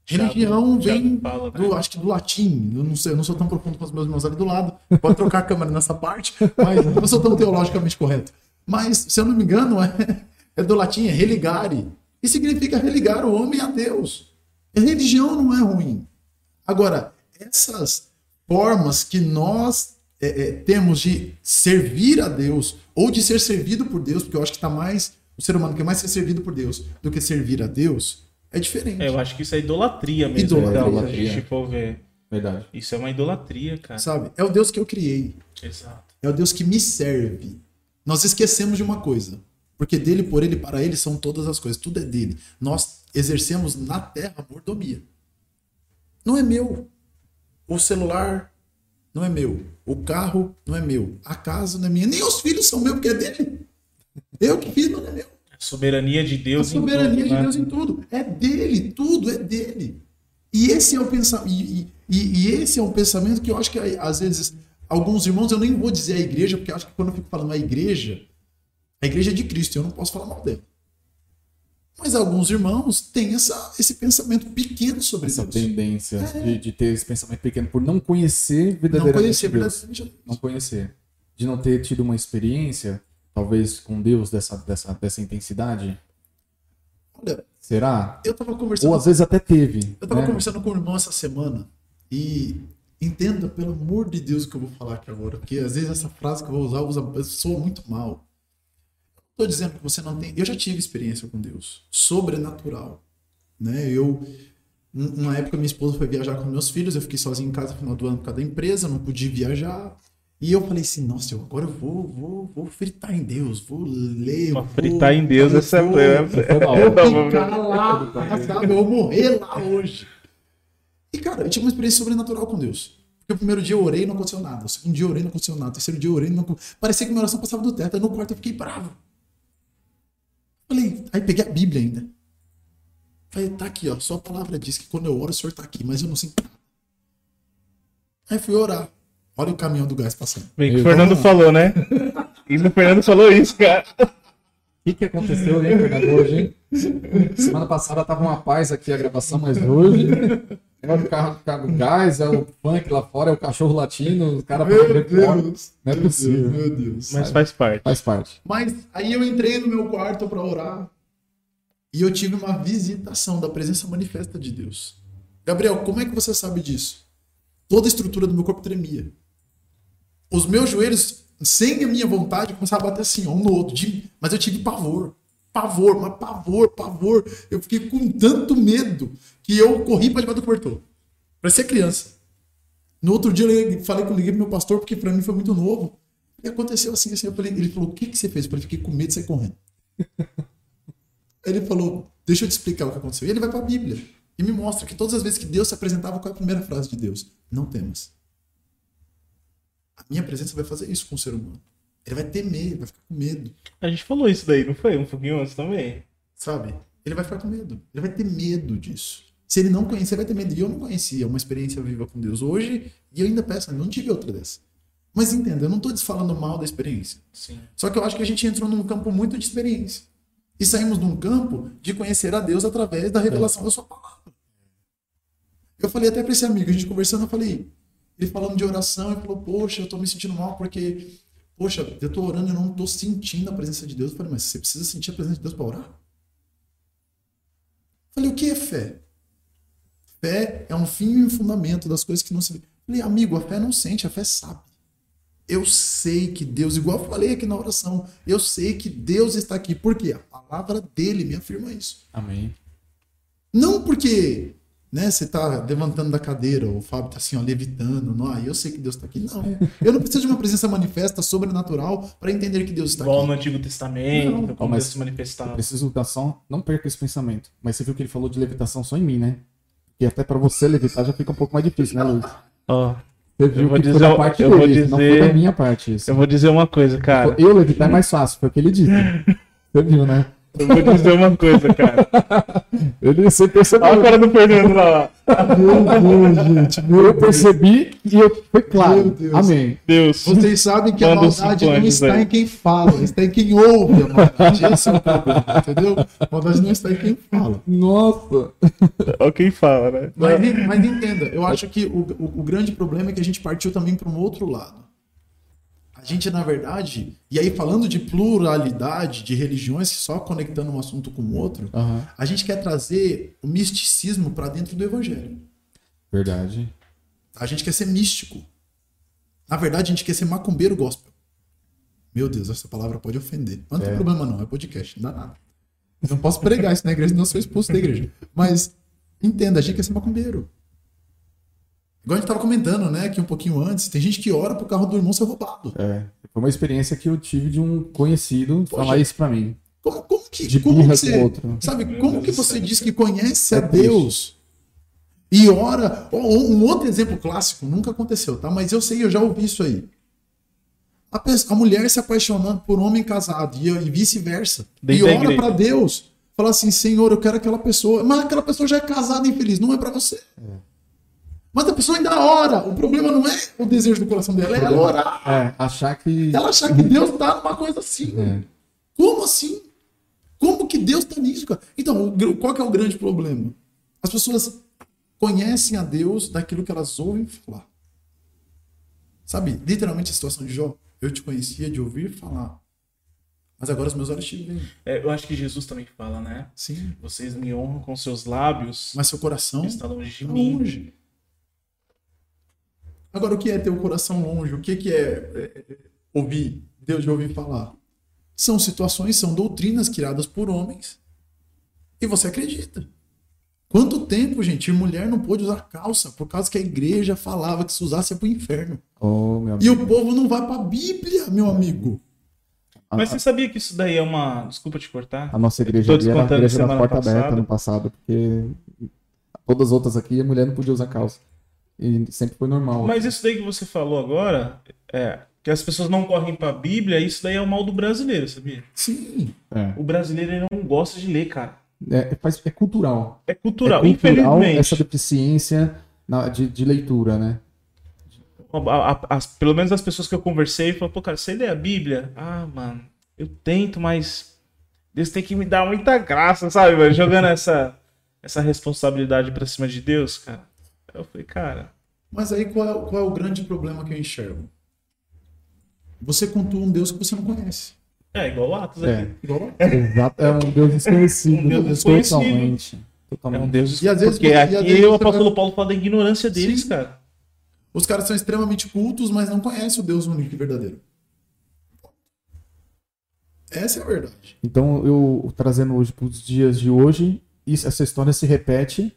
Religião Thiago- vem Thiago fala, né? do, acho que do latim. Eu não sei, eu não sou tão profundo com os meus irmãos ali do lado. Pode trocar a câmera nessa parte, mas eu não sou tão teologicamente correto. Mas, se eu não me engano, é, é do latim, é religare. E significa religar o homem a Deus. A religião não é ruim. Agora, essas formas que nós é, é, temos de servir a Deus ou de ser servido por Deus, porque eu acho que está mais o ser humano quer mais ser servido por Deus do que servir a Deus, é diferente. É, eu acho que isso é idolatria mesmo. Idolatria. então, se a Idolatria. gente for ver. Verdade. Isso é uma idolatria, cara. Sabe? É o Deus que eu criei. Exato. É o Deus que me serve. Nós esquecemos de uma coisa. Porque dele, por ele, para ele são todas as coisas. Tudo é dele. Nós exercemos na terra mordomia. Não é meu. O celular não é meu. O carro não é meu. A casa não é minha. Nem os filhos são meus, porque é dele. Eu que fiz, não é meu. A soberania de A Deus. em soberania tudo, de né? Deus em tudo. É dele, tudo é dele. E esse é o pensamento. E, e- e esse é um pensamento que eu acho que às vezes alguns irmãos, eu nem vou dizer a igreja, porque eu acho que quando eu fico falando a igreja, a igreja é de Cristo, eu não posso falar mal dela. Mas alguns irmãos têm essa, esse pensamento pequeno sobre Essa Deus. tendência de, de ter esse pensamento pequeno por não conhecer Não verdadeiramente conhecer Deus. verdadeiramente Não conhecer. De não ter tido uma experiência, talvez, com Deus dessa, dessa, dessa intensidade. Olha, Será? eu tava conversando Ou às vezes até teve. Eu tava né? conversando com o irmão essa semana e entenda, pelo amor de Deus, o que eu vou falar aqui agora, porque às vezes essa frase que eu vou usar usa, soa muito mal. Estou dizendo que você não tem. Eu já tive experiência com Deus, sobrenatural. Né? Eu, um- uma época, minha esposa foi viajar com meus filhos, eu fiquei sozinho em casa no final do ano por causa da empresa, não pude viajar. E eu falei assim, nossa, eu agora eu vou, vou, vou fritar em Deus, vou ler. Vou- fritar em Deus, eu essa vou- é. Eu vou vou- ficar (laughs) lá, (laughs) sabe? Eu vou morrer lá hoje. E, cara, eu tive uma experiência sobrenatural com Deus. Porque o primeiro dia eu orei e não aconteceu nada. O segundo dia eu orei e não aconteceu nada. O terceiro dia eu orei e não aconteceu Parecia que minha oração passava do teto. No quarto eu fiquei bravo. Falei, aí peguei a Bíblia ainda. Falei, tá aqui, ó. Sua palavra diz que quando eu oro, o senhor tá aqui, mas eu não sinto nada. Aí fui orar. Olha o caminhão do gás passando. Bem o Fernando falou, né? (laughs) E o Fernando falou isso, cara. O que, que aconteceu, hein, Fernando, hoje, hein? Semana passada tava uma paz aqui a gravação, mas hoje é o carro, carro gás, é o funk lá fora, é o cachorro latino, os caras fazendo reforma. Não é possível. Meu Deus. Mas faz parte. Faz parte. Mas aí eu entrei no meu quarto para orar e eu tive uma visitação da presença manifesta de Deus. Gabriel, como é que você sabe disso? Toda a estrutura do meu corpo tremia. Os meus joelhos, sem a minha vontade, começavam a bater assim, um no outro. de- Mas eu tive pavor. Pavor, mas pavor, pavor. Eu fiquei com tanto medo que eu corri para debaixo do cobertor. Parecia criança. No outro dia eu falei que eu liguei pro meu pastor, porque para mim foi muito novo. E aconteceu assim, assim, eu falei, ele falou, o que, que você fez? Eu falei, fiquei com medo de sair correndo. (laughs) Ele falou, deixa eu te explicar o que aconteceu. E ele vai pra Bíblia. E me mostra que todas as vezes que Deus se apresentava, qual é a primeira frase de Deus? Não temas. A minha presença vai fazer isso com o ser humano. Ele vai temer, ele vai ficar com medo. A gente falou isso daí, não foi? Um pouquinho antes também. Sabe? Ele vai ficar com medo. Ele vai ter medo disso. Se ele não conhecer, vai ter medo. E eu não conhecia uma experiência viva com Deus hoje, e eu ainda peço, não tive outra dessa. Mas entenda, eu não estou desfalando mal da experiência. Sim. Só que eu acho que a gente entrou num campo muito de experiência. E saímos de um campo de conhecer a Deus através da revelação da sua palavra. Eu falei até para esse amigo, a gente conversando, eu falei, ele falando de oração, ele falou, poxa, eu estou me sentindo mal porque, poxa, eu estou orando e eu não estou sentindo a presença de Deus. Eu falei, mas você precisa sentir a presença de Deus para orar? Eu falei, o que é fé? Fé é um fim e um fundamento das coisas que não se vê. Falei, amigo, a fé não sente, a fé sabe. Eu sei que Deus, igual eu falei aqui na oração, eu sei que Deus está aqui. Por quê? A palavra dele me afirma isso. Amém. Não porque né, você está levantando da cadeira, o Fábio está assim, ó, levitando. Não, ah, eu sei que Deus está aqui. Não. Eu não preciso de uma presença manifesta, sobrenatural, para entender que Deus está Igual no aqui. Antigo Testamento, Não. como Deus se manifestava. Eu preciso dar só. Não perca esse pensamento. Mas você viu que ele falou de levitação só em mim, né? E até pra você levitar já fica um pouco mais difícil, né, Luiz? Ó, Você viu Eu vou que dizer- foi da parte eu vou dele, não foi dizer- da minha parte isso. eu vou dizer uma coisa, cara. Eu levitar é mais fácil, foi o que ele disse. (laughs) Você viu, né? Eu vou dizer uma coisa, cara. (laughs) Ele, você percebeu. Olha a cara do Fernando lá. Meu Deus, gente. Meu Eu percebi e eu, foi claro. Meu Deus. Amém. Deus. Vocês sabem que a Manda os maldade não está aí. em quem fala, está em quem ouve a maldade. Esse é o problema, entendeu? A maldade não está em quem fala. Nossa. Olha quem fala, né? Mas, mas entenda, eu acho que o, o, o grande problema é que a gente partiu também para um outro lado. A gente, na verdade, e aí falando de pluralidade de religiões, só conectando um assunto com o outro, Aham. a gente quer trazer o misticismo para dentro do evangelho. Verdade. A gente quer ser místico. Na verdade, a gente quer ser macumbeiro gospel. Meu Deus, essa palavra pode ofender. Mas não tem É. problema não, é podcast, não dá nada. Eu não posso pregar isso na igreja, eu sou expulso da igreja. (laughs) Mas entenda, a gente quer ser macumbeiro. Igual a gente tava comentando, né, aqui um pouquinho antes, tem gente que ora pro carro do irmão ser roubado. É. Foi uma experiência que eu tive de um conhecido Poxa. falar isso pra mim. Como, como que, De como que você, outro. sabe, Meu como Deus que você diz que conhece É a Deus e ora? Um outro exemplo clássico, nunca aconteceu, tá? Mas eu sei, eu já ouvi isso aí. A, pe- a mulher se apaixonando por um homem casado e, e vice-versa. E ora para Deus. Fala assim, Senhor, eu quero aquela pessoa. Mas aquela pessoa já é casada e infeliz, não é para você. Mas a pessoa ainda ora. O problema não é o desejo do coração dela, é ela orar. É, achar que. Ela achar que Deus tá numa coisa assim. É. Como assim? Como que Deus tá nisso, cara? Então, qual que é o grande problema? As pessoas conhecem a Deus daquilo que elas ouvem falar. Sabe, literalmente a situação de Jó. Eu te conhecia de ouvir falar. Mas agora os meus olhos te veem. É, eu acho que Jesus também fala, né? Sim. Vocês me honram com seus lábios, Mas seu coração está longe de está mim. longe. Agora, o que é ter o coração longe? O que que é, é, é, ouvir Deus de ouvir falar? São situações, são doutrinas criadas por homens e você acredita. Quanto tempo, gente, mulher não pôde usar calça por causa que a igreja falava que se usasse é pro inferno. Oh, meu E o povo não vai pra Bíblia, meu amigo. Mas você sabia que isso daí é uma. Desculpa te cortar. A nossa igreja ali era a igreja da porta passada. aberta no passado, porque todas as outras aqui a mulher não podia usar calça. E sempre foi normal. Mas isso daí que você falou agora, é, que as pessoas não correm pra Bíblia, isso daí é o mal do brasileiro, sabia? Sim. É, O brasileiro não gosta de ler, cara. é, faz- é cultural. É cultural, é cultural infelizmente. essa deficiência na- de, de leitura, né? A- a- as- pelo menos as pessoas que eu conversei falaram, pô, cara, você lê a Bíblia? Ah, mano, eu tento, mas Deus tem que me dar muita graça, sabe, mano? Jogando essa, essa responsabilidade pra cima de Deus, cara. Eu falei, cara, Mas aí qual é, qual é o grande problema que eu enxergo? Você cultua um Deus que você não conhece. é igual Atos É. aqui. Igual Exato. É um Deus desconhecido. (laughs) Um Deus desconhecido. Totalmente. É Totalmente. um Deus. E às vezes porque e aqui às vezes o apóstolo Paulo fala da ignorância deles, Sim. cara. Os caras são extremamente cultos, mas não conhecem o Deus único e verdadeiro. Essa é a verdade. Então, eu trazendo hoje para os dias de hoje, isso- essa história se repete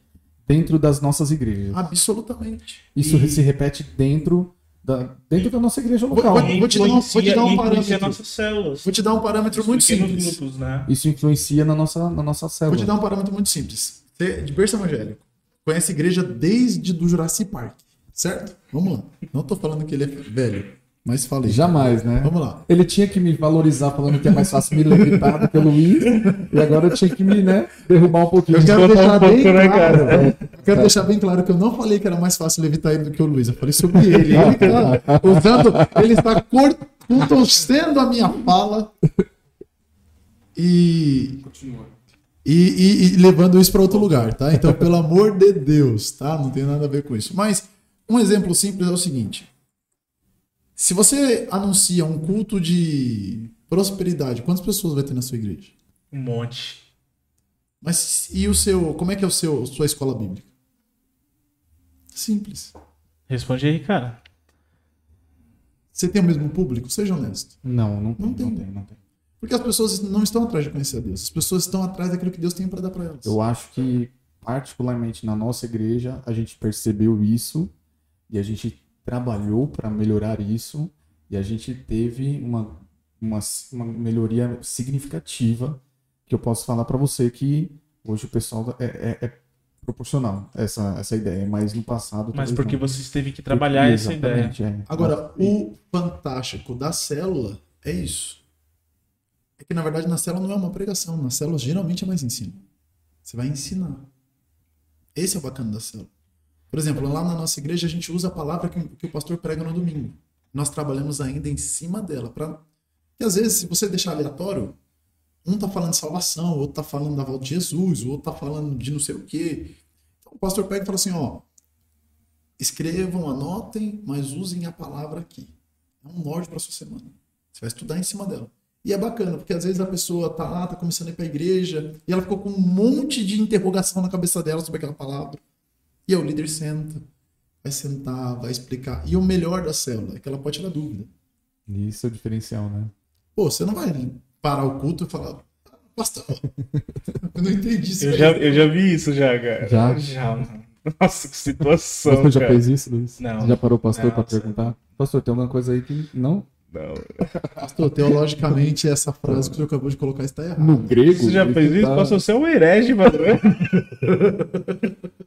dentro das nossas igrejas. Absolutamente. Isso E- se repete dentro da, dentro da nossa igreja Vou- local. vou- vou te dar um- vou te dar um parâmetro. nossas células. Vou te dar um parâmetro muito simples. grupos, né? Isso influencia na nossa, na nossa Vou célula. te dar um parâmetro muito simples. Você, de berço evangélico, conhece a igreja desde do Jurassic Park, certo? Vamos lá. Não tô falando que ele é velho, mas falei. Jamais, né? Vamos lá. Ele tinha que me valorizar falando que é mais fácil me levitar do que o Luiz. E agora eu tinha que me, né, derrubar um pouquinho. Eu quero Botar um deixar bem pouco, né, claro, cara? eu quero deixar bem claro que eu não falei que era mais fácil levitar ele do que o Luiz. Eu falei sobre ele. Ele está usando, ele está contorcendo a minha fala e, Continua. e, e- e levando isso para outro lugar, tá? Então, pelo amor de Deus, tá? Não tem nada a ver com isso. Mas um exemplo simples é o seguinte: se você anuncia um culto de prosperidade, quantas pessoas vai ter na sua igreja? Um monte. Mas e o seu, como é que é o seu sua escola bíblica? Simples. Responde aí, cara. Você tem o mesmo público? Seja honesto. Não, não tem, Não tem. não tem, não tem. Porque as pessoas não estão atrás de conhecer a Deus. As pessoas estão atrás daquilo que Deus tem para dar para elas. Eu acho que, particularmente na nossa igreja, a gente percebeu isso e a gente trabalhou para melhorar isso e a gente teve uma, uma, uma melhoria significativa que eu posso falar para você que hoje o pessoal é, é- é proporcional essa, essa ideia, mas no passado. Mas porque não. vocês teve que trabalhar essa ideia. É. Agora, o fantástico da célula é isso. É que na verdade na célula não é uma pregação. Na célula geralmente é mais ensino. Você vai ensinar. Esse é o bacana da célula. Por exemplo, lá na nossa igreja a gente usa a palavra que, que o pastor prega no domingo. Nós trabalhamos ainda em cima dela. Pra... E às vezes, se você deixar aleatório, um tá falando de salvação, o outro tá falando da volta de Jesus, o outro tá falando de não sei o quê. Então o pastor pega e fala assim, ó, escrevam, anotem, mas usem a palavra aqui. É um norte para sua semana. Você vai estudar em cima dela. E é bacana, porque às vezes a pessoa tá lá, tá começando a ir para a igreja, e ela ficou com um monte de interrogação na cabeça dela sobre aquela palavra. E aí o líder senta, vai sentar, vai explicar. E o melhor da célula é que ela pode tirar dúvida. Isso é o diferencial, né? Pô, você não vai parar o culto e falar, pastor, eu não entendi isso. Eu aí." já, eu já vi isso já, cara. Já? Já, mano. Nossa, que situação, Você já cara. fez isso, Luiz? Não. Você já parou o pastor Não, para você- perguntar? Pastor, tem alguma coisa aí que não? Não. Pastor, teologicamente, essa frase que o senhor acabou de colocar está errada. No grego? Você já fez isso? tá- Passou a ser um herege, mano. (laughs)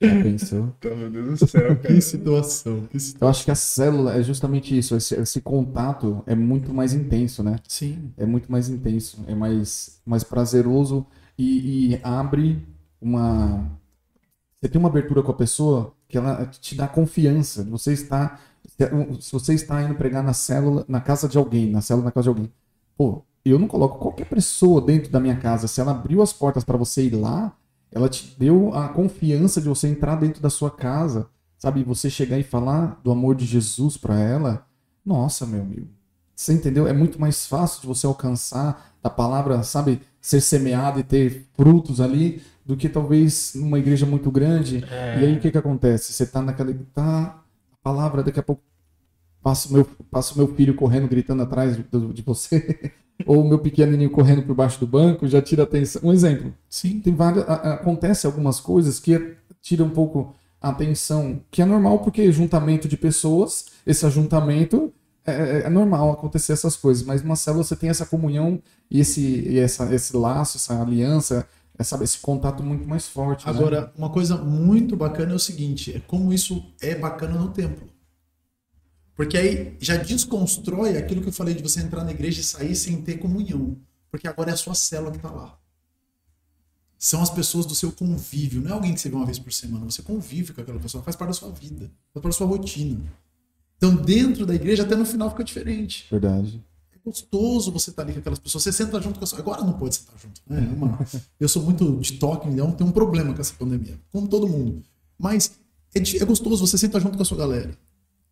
Já pensou? (laughs) Tá, meu Deus do céu, cara. Que situação, que situação. Eu acho que a célula é justamente isso. Esse, esse contato é muito mais intenso, né? Sim. É muito mais intenso, é mais, mais prazeroso e, e abre uma. Você tem uma abertura com a pessoa que ela te dá confiança. Você está. Se você está indo pregar na célula, na casa de alguém, na célula na casa de alguém, pô, eu não coloco qualquer pessoa dentro da minha casa. Se ela abriu as portas para você ir lá, ela te deu a confiança de você entrar dentro da sua casa, sabe? Você chegar e falar do amor de Jesus para ela. Nossa, meu amigo. Você entendeu? É muito mais fácil de você alcançar a palavra, sabe, ser semeada e ter frutos ali, do que talvez numa igreja muito grande. É. E aí o que que acontece? Você tá naquela. Tá, a palavra, daqui a pouco passa o meu, passa o meu filho correndo, gritando atrás de, de você. (laughs) Ou o meu pequenininho correndo por baixo do banco, já tira atenção. Um exemplo. Sim. Tem várias. Acontece algumas coisas que tira um pouco a atenção, que é normal porque juntamento de pessoas, esse ajuntamento é, é- é normal acontecer essas coisas, mas numa célula você tem essa comunhão e esse, e essa, esse laço, essa aliança, é, sabe, esse contato muito mais forte. né? Agora, uma coisa muito bacana é o seguinte: é como isso é bacana no templo. Porque aí já desconstrói aquilo que eu falei de você entrar na igreja e sair sem ter comunhão. Porque agora é a sua célula que está lá. São as pessoas do seu convívio. Não é alguém que você vê uma vez por semana. Você convive com aquela pessoa, faz parte da sua vida, faz parte da sua rotina. Então, dentro da igreja, até no final fica diferente. Verdade. É gostoso você estar ali com aquelas pessoas. Você senta junto com as Agora não pode sentar junto. Né? É uma- Eu sou muito de toque, então tem um problema com essa pandemia. Como todo mundo. Mas é, di- é gostoso você sentar junto com a sua galera.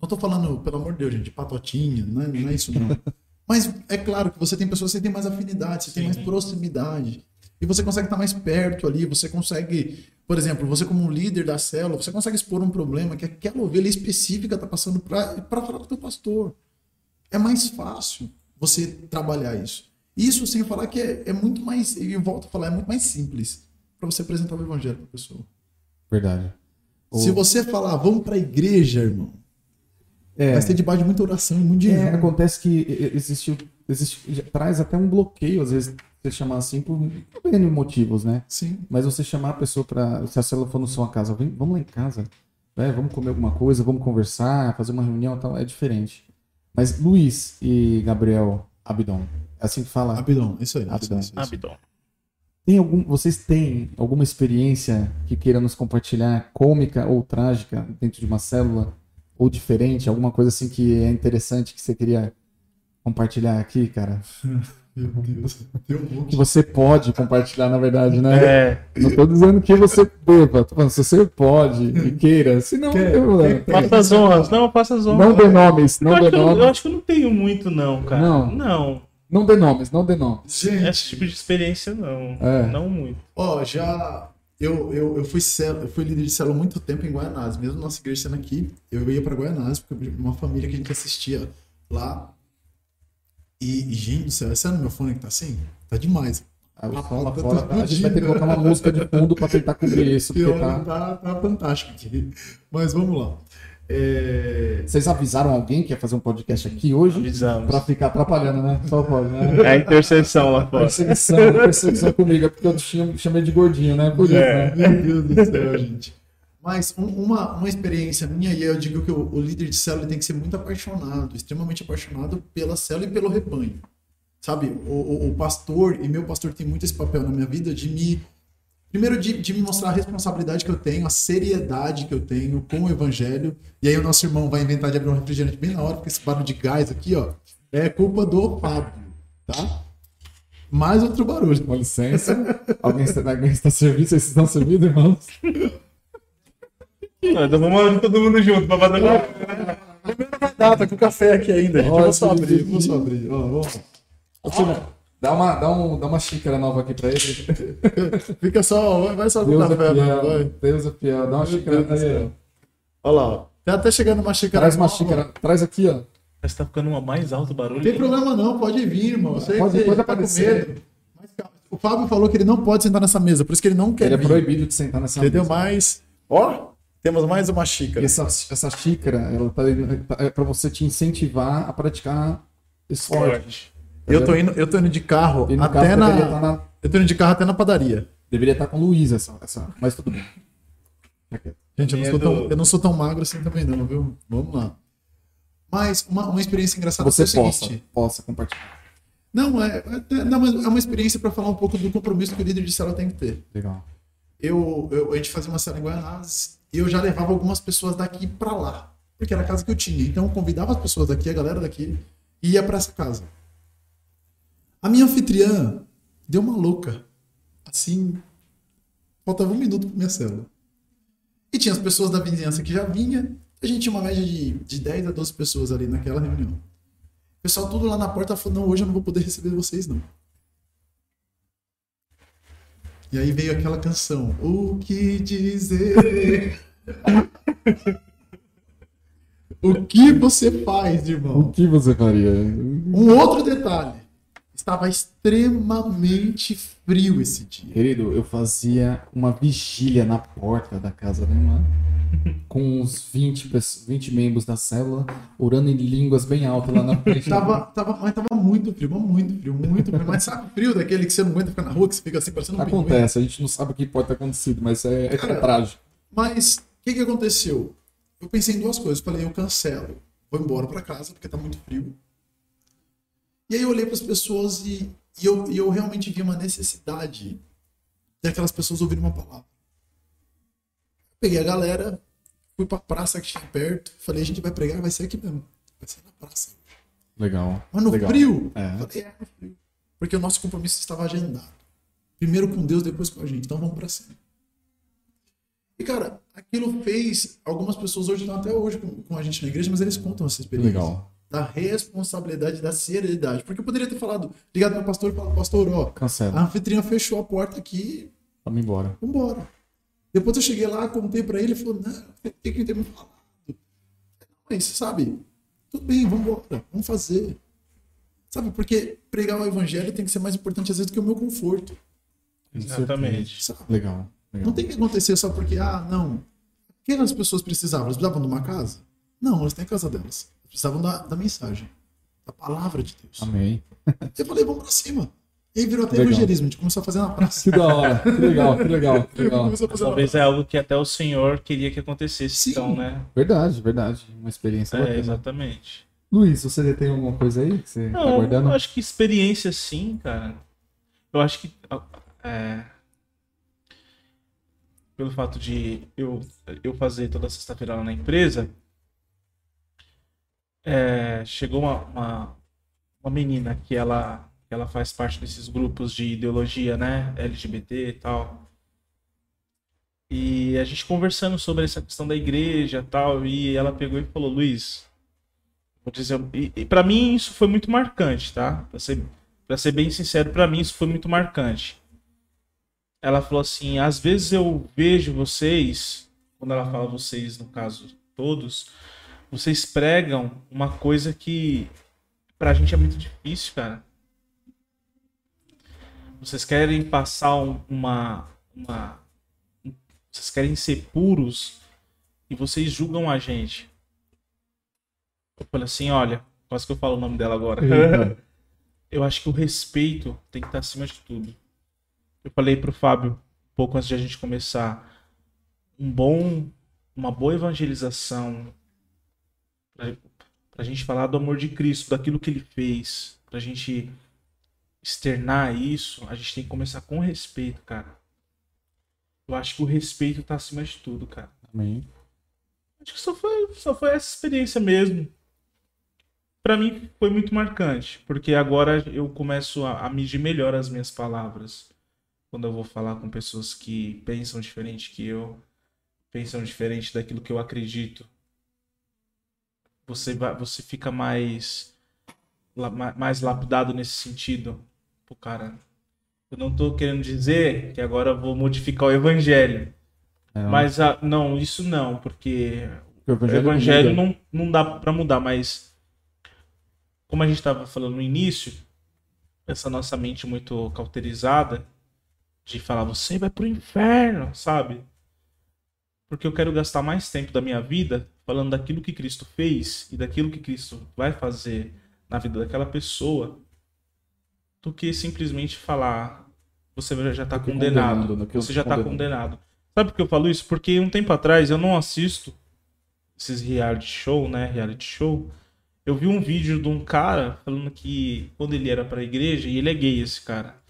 Não tô falando, pelo amor de Deus, gente, patotinha, não é, não é isso não. (laughs) Mas é claro que você tem pessoas que você tem mais afinidade, você tem mais proximidade. E você consegue estar mais perto ali, você consegue, por exemplo, você como um líder da célula, você consegue expor um problema que aquela ovelha específica está passando para falar com o teu pastor. É mais fácil você trabalhar isso. Isso sem falar que é, é muito mais, e eu volto a falar, é muito mais simples para você apresentar o evangelho para a pessoa. Verdade. Se você falar, vamos para a igreja, irmão, É. vai ser debaixo de muita oração e muito É, dinheiro. acontece que existe, existe, traz até um bloqueio, às vezes, você chamar assim por N motivos, né? Sim. Mas você chamar a pessoa pra. Se a célula for na sua casa, vem, vamos lá em casa, né? vamos comer alguma coisa, vamos conversar, fazer uma reunião e tal, é diferente. Mas Luiz e Gabriel Abidon, é assim que fala. Abidão, isso aí. Abidão. Isso, aí, isso aí. Abdon. Tem algum, vocês têm alguma experiência que queiram nos compartilhar, cômica ou trágica, dentro de uma célula? Ou diferente? Alguma coisa assim que é interessante que você queria compartilhar aqui, cara? (laughs) Meu Deus. Deu um Que você pode compartilhar, na verdade, né? É, Não tô dizendo que você deva, tô falando se você pode e queira, se não, faça as honras. Não, faça as honras. não dê nomes, eu, não acho dê que eu, não- eu nomes, acho que eu não tenho muito, não, cara. Não. Não. não dê nomes, não dê nomes. Gente, Esse tipo de experiência, não. É. Não muito. ó, já. Eu, eu, eu, fui cel- eu fui líder de célula há muito tempo em Guaianazes. Mesmo nossa igreja sendo aqui, eu ia pra Guaianazes, porque uma família que a gente assistia lá. E, e, gente do céu, esse é no meu fone que tá assim? Tá demais. Aí lá tá fora, a gente vai ter que colocar uma música de fundo pra tentar cobrir (laughs) isso, porque tá... tá, tá fantástico aqui. Mas vamos lá. É, Vocês avisaram alguém que ia fazer um podcast aqui hoje? Avisamos. Pra ficar atrapalhando, né? Só pode, né? É a interseção lá fora. Perseguição, perseguição comigo, é porque eu tinha- chamei de gordinho, né? Por isso, É. né? Meu Deus do céu, gente. Mas um- uma, uma experiência minha, e eu digo que o, o líder de célula tem que ser muito apaixonado, extremamente apaixonado pela célula e pelo rebanho. Sabe, o, o, o pastor, e meu pastor tem muito esse papel na minha vida de me. Primeiro, de, de me mostrar a responsabilidade que eu tenho, a seriedade que eu tenho com o evangelho. E aí, o nosso irmão vai inventar de abrir um refrigerante bem na hora, porque esse barulho de gás aqui, ó, é culpa do Fábio, tá? Mais outro barulho. Com licença. Alguém está, alguém está servindo? Vocês estão servindo, irmãos? Não, então vamos abrir todo mundo junto pra fazer uma... Dá, tá com café aqui ainda, gente. Ó, Vou só abrir, vou só abrir. Ó, vamos. Silvio, Dá uma, dá, um, dá uma xícara nova aqui pra ele. (laughs) Fica só, vai só com Deus é café, né? fiel. vai. Deus é fiel. Dá uma xícara Deus aí. Olha lá, ó. Tá até chegando uma xícara. Traz uma nova. xícara. Traz aqui, ó. Mas tá ficando uma mais alto o barulho. Não tem problema não, pode vir, irmão. Sei Pode- você pode tá com aparecer. medo. Mas, calma, o Fábio falou que ele não pode sentar nessa mesa, por isso que ele não quer Ele é vir. proibido de sentar nessa Entendeu? mesa. Mas, ó, temos mais uma E xícara. essa, essa xícara, ela tá, tá- é pra você te incentivar a praticar esporte. Forte. Eu tô indo, eu tô indo de carro E no até caso, na, estar na, eu tô indo de carro até na padaria. deveria estar com o Luiz essa, essa, mas tudo bem. Gente, eu não, É sou tão, eu não sou tão magro assim também não, viu? Vamos lá. Mas uma, uma experiência engraçada Você foi o possa, seguinte. possa compartilhar. Não, é, é, não, mas é uma experiência para falar um pouco do compromisso que o líder de célula tem que ter. Legal. Eu, eu- a gente fazia uma célula em Guianazes e eu já levava algumas pessoas daqui para lá, porque era a casa que eu tinha. Então eu convidava as pessoas daqui, a galera daqui, e ia para essa casa. A minha anfitriã deu uma louca. Assim, faltava um minuto para minha célula. E tinha as pessoas da vizinhança que já vinha. A gente tinha uma média de, de 10 a 12 pessoas ali naquela reunião. O pessoal tudo lá na porta falou: não, hoje eu não vou poder receber vocês, não. E aí veio aquela canção. O que dizer? (laughs) o que você faz, O irmão? que você faria? Um outro detalhe. Estava extremamente frio esse dia. Querido, eu fazia uma vigília na porta da casa da irmã, (laughs) com uns 20, pessoas- 20 membros da célula, orando em línguas bem altas lá na frente. Tava, tava, mas tava muito frio, muito frio, muito frio. Mas sabe o frio daquele que você não aguenta ficar na rua, que você fica assim parecendo um pinguim? Acontece, a gente não sabe o que pode ter acontecido, mas é, é trágico. Mas o que, que aconteceu? Eu pensei em duas coisas. Falei, eu cancelo, vou embora para casa porque tá muito frio. E aí eu olhei para as pessoas e, e eu, e eu realmente vi uma necessidade daquelas pessoas ouvirem uma palavra. Peguei a galera, fui para a praça que tinha perto, falei, a gente vai pregar, vai ser aqui mesmo. Vai ser na praça. Legal. Mas no legal. frio? É. Falei, é, no frio. Porque o nosso compromisso estava agendado. Primeiro com Deus, depois com a gente. Então vamos para cima. E, cara, aquilo fez. Algumas pessoas hoje estão até hoje com, com a gente na igreja, mas eles contam essa experiência. Legal. Da responsabilidade, da seriedade. Porque eu poderia ter falado, ligado meu pastor e falado, pastor, ó, a Cancela. anfitriã fechou a porta aqui, Vamos embora. vambora. Depois eu cheguei lá, contei pra ele, ele falou, não, tem que ter me falado. Mas, sabe, tudo bem, vambora, vamos fazer. Sabe, porque pregar o evangelho tem que ser mais importante às vezes do que o meu conforto. Exatamente. Sabe? Legal. legal. Não tem que acontecer só porque, ah, não. O que as pessoas precisavam? Elas precisavam de uma casa? Não, elas têm a casa delas. Precisavam da, da mensagem, da palavra de Deus. Amém. Eu falei, vamos pra cima. E aí virou até Legal. evangelismo, a gente começou a fazer na praça. Que da hora. Que legal, que legal, que (laughs) legal. Talvez é algo que até o senhor queria que acontecesse, Sim. então, né? Verdade, verdade. Uma experiência É, bacana. exatamente. Luiz, você tem alguma coisa aí que você tá Não, guardando? eu acho que experiência sim, cara. Eu acho que. é, pelo fato de eu, eu fazer toda sexta-feira lá na empresa, é, chegou uma, uma, uma menina que ela, ela faz parte desses grupos de ideologia, né? LGBT e tal. E a gente conversando sobre essa questão da igreja tal, e ela pegou e falou, Luiz, Vou dizer, e, e para mim isso foi muito marcante, tá? Pra ser, pra ser bem sincero, pra mim isso foi muito marcante. Ela falou assim: às vezes eu vejo vocês, quando ela fala vocês, no caso todos, vocês pregam uma coisa que pra gente é muito difícil, cara. Vocês querem passar um- uma, uma. Vocês querem ser puros e vocês julgam a gente. Eu falei assim, olha, quase que eu falo o nome dela agora. (laughs) Eu acho que o respeito tem que estar acima de tudo. Eu falei pro Fábio, pouco antes de a gente começar, um bom, uma boa evangelização pra, pra gente falar do amor de Cristo, daquilo que ele fez, pra gente externar isso, a gente tem que começar com respeito, cara. Eu acho que o respeito tá acima de tudo, cara. Amém. Acho que só foi, só foi essa experiência mesmo. Pra mim foi muito marcante, porque agora eu começo a, a medir melhor as minhas palavras. Quando eu vou falar com pessoas que pensam diferente que eu, pensam diferente daquilo que eu acredito. Você vai, você fica mais mais lapidado nesse sentido. Pô, cara, eu não tô querendo dizer que agora eu vou modificar o evangelho. É, Mas ah, não, isso não, porque o o evangelho, evangelho muda. não, não dá pra mudar, mas como a gente estava falando no início, essa nossa mente muito cauterizada de falar você vai pro inferno, sabe? Porque eu quero gastar mais tempo da minha vida falando daquilo que Cristo fez e daquilo que Cristo vai fazer na vida daquela pessoa do que simplesmente falar você já está condenado, condenando, do que eu você já está condenado. Sabe por que eu falo isso? Porque um tempo atrás eu não assisto esses reality show, né? Reality show. Eu vi um vídeo de um cara falando que quando ele era pra igreja, e ele é gay, esse cara,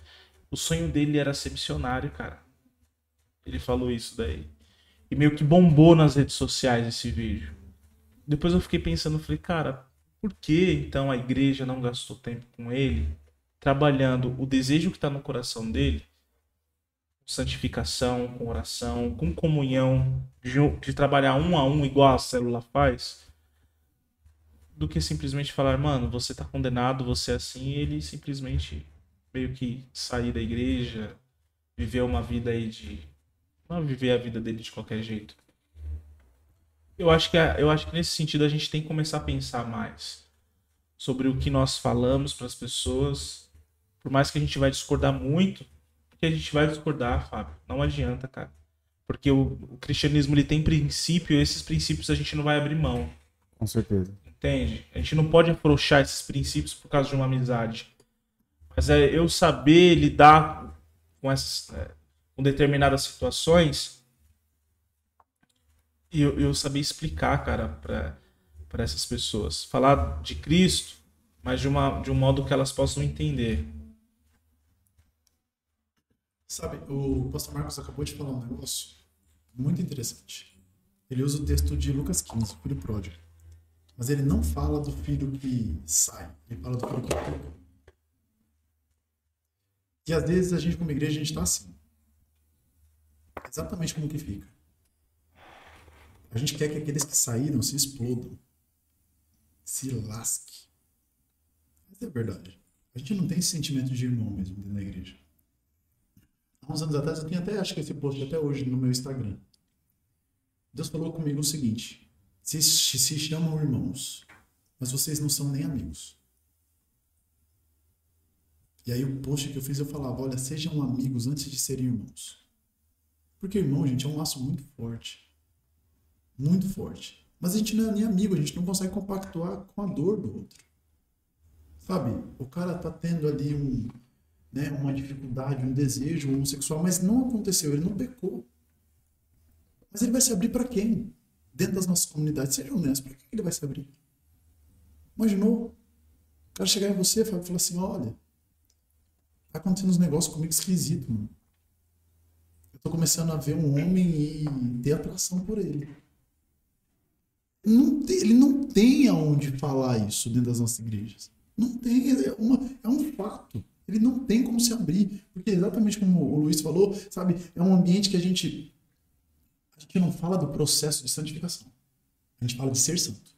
o sonho dele era ser missionário, cara. Ele falou isso daí. E meio que bombou nas redes sociais esse vídeo. Depois eu fiquei pensando, falei, cara, por que então a igreja não gastou tempo com ele, trabalhando o desejo que tá no coração dele, santificação, com oração, com comunhão, de, de trabalhar um a um igual a célula faz? do que simplesmente falar, mano, você tá condenado, você é assim, ele simplesmente meio que sair da igreja, viver uma vida aí de. Não viver a vida dele de qualquer jeito. Eu acho que, eu acho que nesse sentido a gente tem que começar a pensar mais sobre o que nós falamos para as pessoas. Por mais que a gente vai discordar muito, porque a gente vai discordar, Fábio. Não adianta, cara. Porque o, o cristianismo ele tem princípio e esses princípios a gente não vai abrir mão. Com certeza. Entende? A gente não pode afrouxar esses princípios por causa de uma amizade. Mas é eu saber lidar com essas é, com determinadas situações e eu, eu explicar, cara, para essas pessoas, falar de Cristo, mas de uma de um modo que elas possam entender. Sabe, o pastor Marcos acabou de falar um negócio muito interessante. Ele usa o texto de Lucas 15, o filho pródigo. Mas ele não fala do filho que sai, ele fala do filho que fica. E às vezes a gente, como igreja, a gente está assim. Exatamente como que fica. A gente quer que aqueles que saíram se explodam. Se lasque. Mas é verdade. A gente não tem esse sentimento de irmão mesmo dentro da igreja. Há uns anos atrás, eu tenho até, acho que esse post até hoje no meu Instagram. Deus falou comigo o seguinte: vocês se chamam irmãos, mas vocês não são nem amigos. E aí o post que eu fiz eu falava: olha, sejam amigos antes de serem irmãos. Porque irmão, gente, é um laço muito forte. Muito forte. Mas a gente não é nem amigo, a gente não consegue compactuar com a dor do outro. Sabe? O cara tá tendo ali um né, uma dificuldade, um desejo homossexual, mas não aconteceu, ele não pecou. Mas ele vai se abrir para quem? Dentro das nossas comunidades. Seja honesto, para que ele vai se abrir? Imaginou? O cara chegar em você e falar assim: olha, tá acontecendo uns negócios comigo esquisito, mano. Tô começando a ver um homem e ter atração por ele. Não tem, ele não tem aonde falar isso dentro das nossas igrejas. Não tem, é, uma, é um fato. Ele não tem como se abrir. Porque exatamente como o Luiz falou, sabe, é um ambiente que a gente. A gente não fala do processo de santificação. A gente fala de ser santo.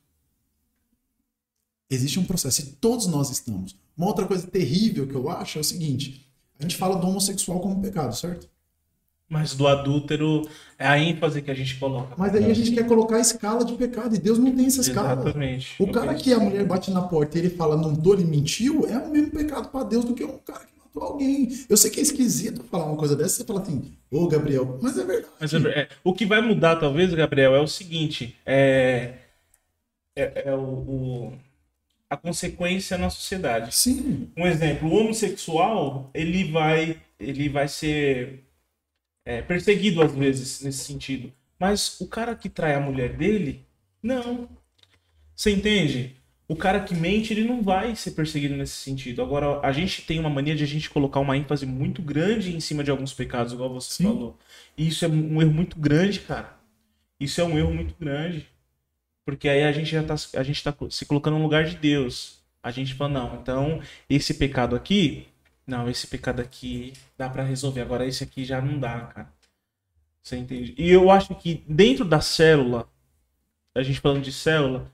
Existe um processo, e todos nós estamos. Uma outra coisa terrível que eu acho é o seguinte: a gente fala do homossexual como pecado, certo? Mas do adúltero é a ênfase que a gente coloca. Mas aí a gente quer colocar a escala de pecado, e Deus não tem essa escala. Exatamente. O cara que a mulher bate na porta e ele fala, não tô, ele mentiu, é o mesmo pecado para Deus do que um cara que matou alguém. Eu sei que é esquisito falar uma coisa dessa, você fala assim, ô Gabriel, mas é verdade. Mas é, é, o que vai mudar, talvez, Gabriel, é o seguinte: é, é, é o, o- a consequência na sociedade. Sim, Um exemplo, o homossexual, ele vai, ele vai ser é, perseguido às vezes nesse sentido. Mas o cara que trai a mulher dele, não. Você entende? O cara que mente, ele não vai ser perseguido nesse sentido. Agora, a gente tem uma mania de a gente colocar uma ênfase muito grande em cima de alguns pecados, igual você Sim. falou. E isso é um erro muito grande, cara. Isso é um erro muito grande. Porque aí a gente já tá, a gente tá se colocando no lugar de Deus. A gente fala, não, então esse pecado aqui, não, esse pecado aqui dá pra resolver. Agora esse aqui já não dá, cara. Você entende? E eu acho que dentro da célula, a gente falando de célula,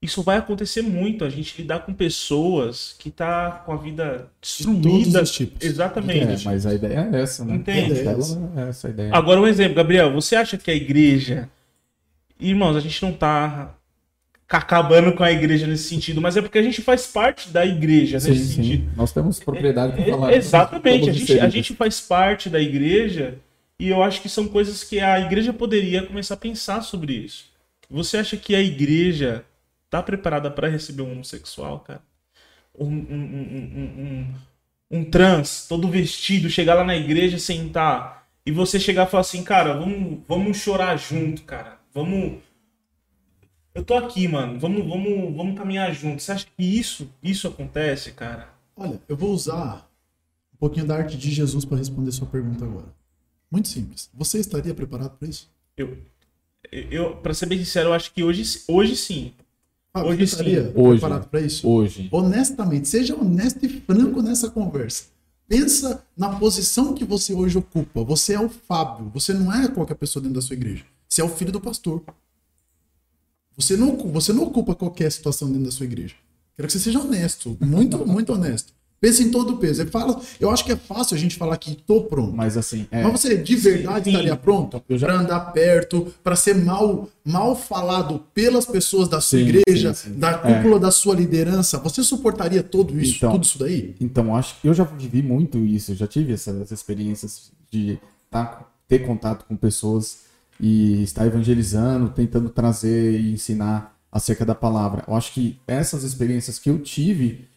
isso vai acontecer muito. A gente lidar com pessoas que tá com a vida destruída. os tipos. Exatamente. É, mas a ideia é essa, né? Entende? A é essa a ideia. Agora um exemplo, Gabriel, você acha que a igreja. Irmãos, a gente não tá acabando com a igreja nesse sentido, mas é porque a gente faz parte da igreja sim, nesse sim. sentido. Nós temos propriedade para É, falar. exatamente, a gente, a gente faz parte da igreja e eu acho que são coisas que a igreja poderia começar a pensar sobre isso. Você acha que a igreja tá preparada para receber um homossexual, cara? Um, um, um, um trans, todo vestido, chegar lá na igreja, sentar e você chegar e falar assim, cara, vamos, vamos chorar junto, cara. Vamos. Eu tô aqui, mano. Vamos, vamos, vamos caminhar junto. Você acha que isso, isso acontece, cara? Olha, eu vou usar um pouquinho da arte de Jesus para responder sua pergunta agora. Muito simples. Você estaria preparado para isso? Eu, eu para ser bem sincero, eu acho que hoje, hoje sim. Fábio, Hoje você estaria sim. Hoje. preparado para isso? Hoje. Honestamente, seja honesto e franco nessa conversa. Pensa na posição que você hoje ocupa. Você é o Fábio. Você não é qualquer pessoa dentro da sua igreja. Você é o filho do pastor. Você não, você não ocupa qualquer situação dentro da sua igreja. Quero que você seja honesto. Muito, (laughs) muito honesto. Pense em todo o peso. É fala, eu acho que é fácil a gente falar que tô pronto. Mas assim, é, Mas você de verdade Sim. estaria pronto Eu já- para andar perto, para ser mal, mal falado pelas pessoas da sua Sim, igreja, sim, sim. da cúpula da sua liderança? Você suportaria tudo isso, Então, tudo isso daí? Então, acho que eu já vivi muito isso, eu já tive essas experiências de tá, ter contato com pessoas e estar evangelizando, tentando trazer e ensinar acerca da palavra. Eu acho que essas experiências que eu tive,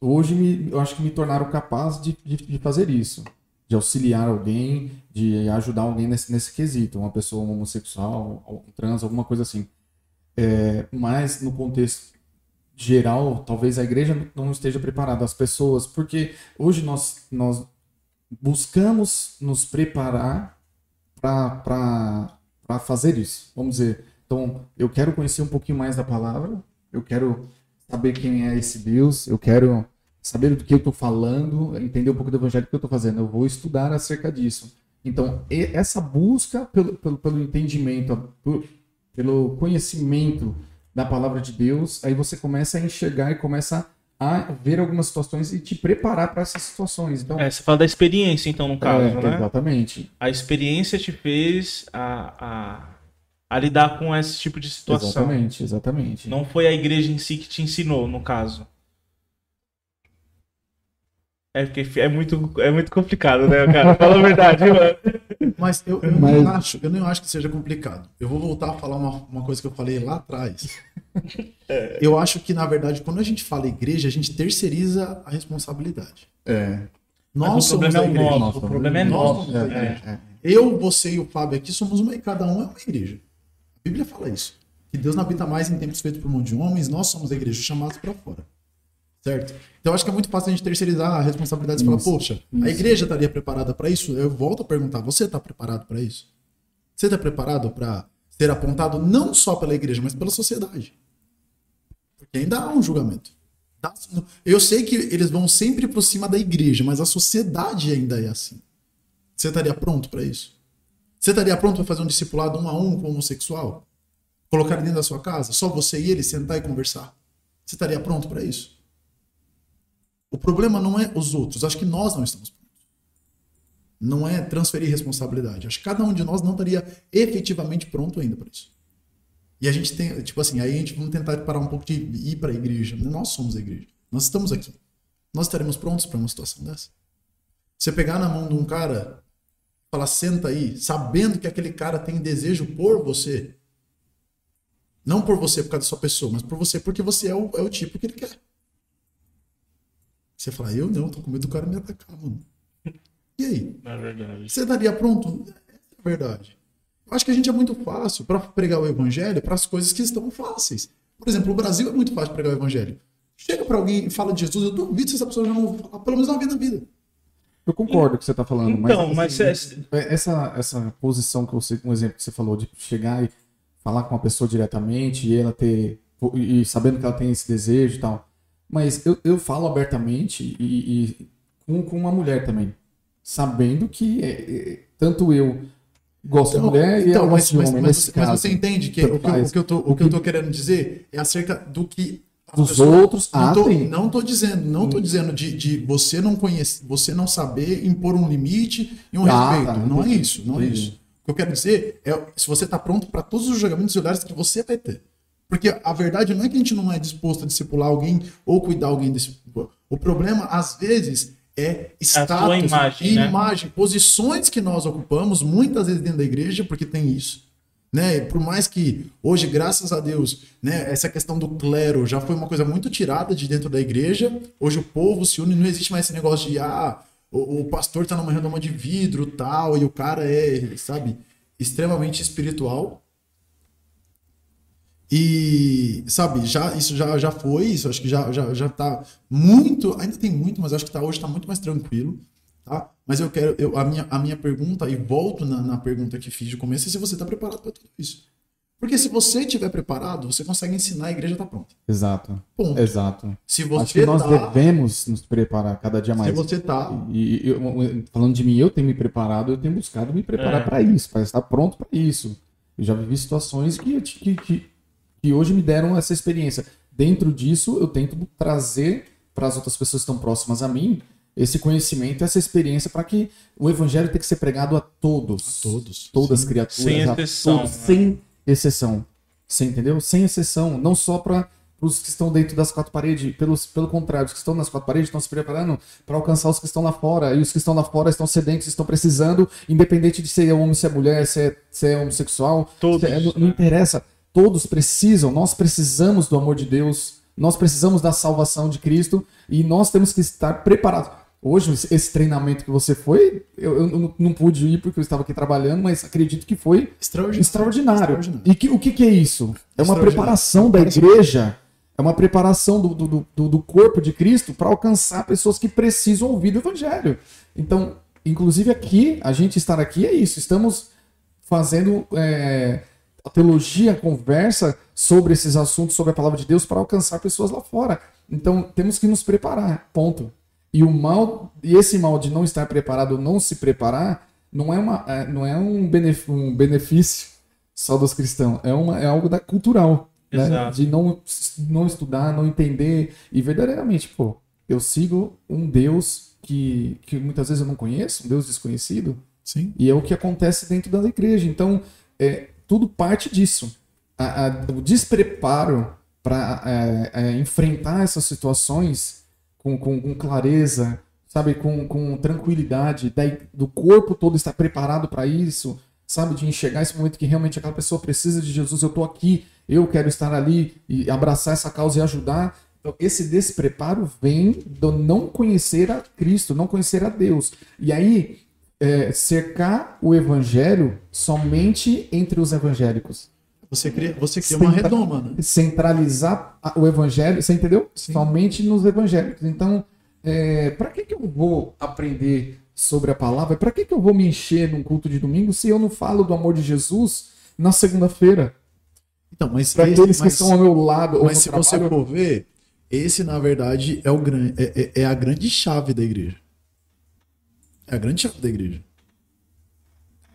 hoje me, eu acho que me tornaram capaz de, de, de fazer isso. De auxiliar alguém, de ajudar alguém nesse, nesse quesito, uma pessoa homossexual, um trans, alguma coisa assim. É, mas no contexto geral, talvez a igreja não esteja preparada, as pessoas, porque hoje nós, nós buscamos nos preparar para fazer isso. Vamos dizer, então eu quero conhecer um pouquinho mais da palavra, eu quero saber quem é esse Deus, eu quero saber do que eu estou falando, entender um pouco do evangelho que eu estou fazendo, eu vou estudar acerca disso. Então, essa busca pelo, pelo, pelo entendimento, pelo conhecimento da palavra de Deus, aí você começa a enxergar e começa a ver algumas situações e te preparar para essas situações. Então, É, você fala da experiência, então, no caso, é, né? exatamente. A experiência te fez a, a, a lidar com esse tipo de situação. Exatamente, exatamente. Não foi a igreja em si que te ensinou, no caso. É porque é muito, é muito complicado, né, cara? Fala a verdade, mano. Mas eu, eu Mas- não acho, eu não acho que seja complicado. Eu vou voltar a falar uma, uma coisa que eu falei lá atrás. (laughs) Eu acho que, na verdade, quando a gente fala igreja, a gente terceiriza a responsabilidade. É. Nós Mas o somos problema a é o igreja. nosso. O problema é nosso. a É. igreja. Eu, você e o Fábio aqui somos uma, cada um é uma igreja. A Bíblia fala isso. Que Deus não habita mais em tempos feitos por mão de homens, nós somos a igreja, chamados para fora. Certo? Então eu acho que é muito fácil a gente terceirizar a responsabilidade e falar, Isso, poxa, a igreja estaria preparada para isso? Eu volto a perguntar, você está preparado para isso? Você está preparado para ser apontado não só pela igreja, mas pela sociedade? Porque ainda há um julgamento. Eu sei que eles vão sempre por cima da igreja, mas a sociedade ainda é assim. Você estaria pronto para isso? Você estaria pronto para fazer um discipulado um a um com o homossexual? Colocar ele dentro da sua casa? Só você e ele sentar e conversar? Você estaria pronto para isso? O problema não é os outros. Acho que nós não estamos prontos. Não é transferir responsabilidade. Acho que cada um de nós não estaria efetivamente pronto ainda para isso. E a gente tem, tipo assim, aí a gente vamos tentar parar um pouco de ir para a igreja. Nós somos a igreja. Nós estamos aqui. Nós estaremos prontos para uma situação dessa? Você pegar na mão de um cara, falar, senta aí, sabendo que aquele cara tem desejo por você. Não por você por causa da sua pessoa, mas por você porque você é o, é o tipo que ele quer. Você fala, eu não, tô com medo do cara me atacar, mano. E aí? É verdade. Você estaria pronto? É verdade. Eu acho que a gente é muito fácil para pregar o evangelho para as coisas que estão fáceis. Por exemplo, o Brasil é muito fácil pregar o evangelho. Chega para alguém e fala de Jesus, eu duvido se essa pessoa já não falar, pelo menos uma vez na vida. Eu concordo com o que você está falando, Então, mas, mas assim, é- essa, essa posição que você, um exemplo que você falou, de chegar e falar com uma pessoa diretamente e ela ter, e sabendo que ela tem esse desejo e tal. Mas eu, eu falo abertamente e, e com, com uma mulher também, sabendo que é, é, tanto eu gosto de mulher e ela então, mas, gosta de mas- homem, mas- mas você entende que o que, eu- o que eu tô, o que eu tô querendo dizer é acerca do que a Dos pessoa- outros, não tô, não tô dizendo, não tô dizendo de, de você não conhecer, você não saber impor um limite e um Ah, respeito. tá, não é isso, não é isso. O que eu quero dizer é se você tá pronto para todos os julgamentos e olhares que você vai ter. Porque a verdade não é que a gente não é disposto a discipular alguém ou cuidar alguém desse. O problema, às vezes, é status, sua imagem, né? imagem, posições que nós ocupamos, muitas vezes dentro da igreja, porque tem isso. Né? Por mais que hoje, graças a Deus, né, essa questão do clero já foi uma coisa muito tirada de dentro da igreja. Hoje o povo se une, não existe mais esse negócio de ah, o, o pastor tá numa redoma de vidro tal, e o cara é, sabe, extremamente espiritual. E, sabe, já, isso já, já foi, isso acho que já, já, já tá muito, ainda tem muito, mas acho que tá, hoje tá muito mais tranquilo, tá? Mas eu quero, eu, a, minha, a minha pergunta, e volto na, na pergunta que fiz de começo, é se você tá preparado para tudo isso. Porque se você estiver preparado, você consegue ensinar, a igreja tá pronta. Exato, Ponto. exato. Se Acho você que nós tá, devemos nos preparar cada dia se mais. você tá, E, e eu- eu- falando de mim, eu tenho me preparado, eu tenho buscado me preparar É. para isso, para estar pronto para isso. Eu já vivi situações que, que, que, que hoje me deram essa experiência. Dentro disso, eu tento trazer para as outras pessoas que estão próximas a mim esse conhecimento, essa experiência para que o evangelho tenha que ser pregado a todos. todos. Todas as criaturas. Sem a exceção, todos, né? Sem exceção. Você entendeu? Sem exceção. Não só para os que estão dentro das quatro paredes. Pelos, pelo contrário, os que estão nas quatro paredes estão se preparando para alcançar os que estão lá fora. E os que estão lá fora estão sedentos, estão precisando, independente de ser homem, se é mulher, se é, se é homossexual. Todos, se é- não, não né? interessa. Todos precisam. Nós precisamos do amor de Deus. Nós precisamos da salvação de Cristo. E nós temos que estar preparados. Hoje, esse- treinamento que você foi, eu, eu não- não pude ir porque eu estava aqui trabalhando, mas acredito que foi Extraordinário. extraordinário. Extraordinário. E que- o que, que é isso? É uma preparação da igreja, é uma preparação do, do, do, do corpo de Cristo para alcançar pessoas que precisam ouvir do Evangelho. Então, inclusive aqui, a gente estar aqui é isso. Estamos fazendo é, a teologia, a conversa sobre esses assuntos, sobre a palavra de Deus, para alcançar pessoas lá fora. Então, temos que nos preparar, ponto. E o mal, e esse mal de não estar preparado não se preparar, não é, uma, é, não é um, benef- um benefício só dos cristãos, é, uma, é algo da, cultural. Né? De não, não estudar, não entender. E verdadeiramente, pô, eu sigo um Deus que, que muitas vezes eu não conheço, um Deus desconhecido, Sim. e é o que acontece dentro da igreja. Então, é, tudo parte disso. A- a- o despreparo para enfrentar essas situações com, com- com clareza, sabe, com, com tranquilidade, daí, do corpo todo estar preparado para isso, sabe, de enxergar esse momento que realmente aquela pessoa precisa de Jesus, eu estou aqui, eu quero estar ali e abraçar essa causa e ajudar. Então, esse despreparo vem do não conhecer a Cristo, não conhecer a Deus. E aí, é, cercar o evangelho somente entre os evangélicos. Você cria, você cria uma Centra- redoma, né? Centralizar o evangelho, você entendeu? Sim. Somente nos evangélicos. Então, é, para que, que eu vou aprender sobre a palavra? Para que, que eu vou me encher num culto de domingo se eu não falo do amor de Jesus na segunda-feira? Então, mas, Para aqueles que estão ao meu lado Mas se você trabalho, for ver, esse na verdade é, o é, é- é a grande chave da igreja. É a grande chave da igreja.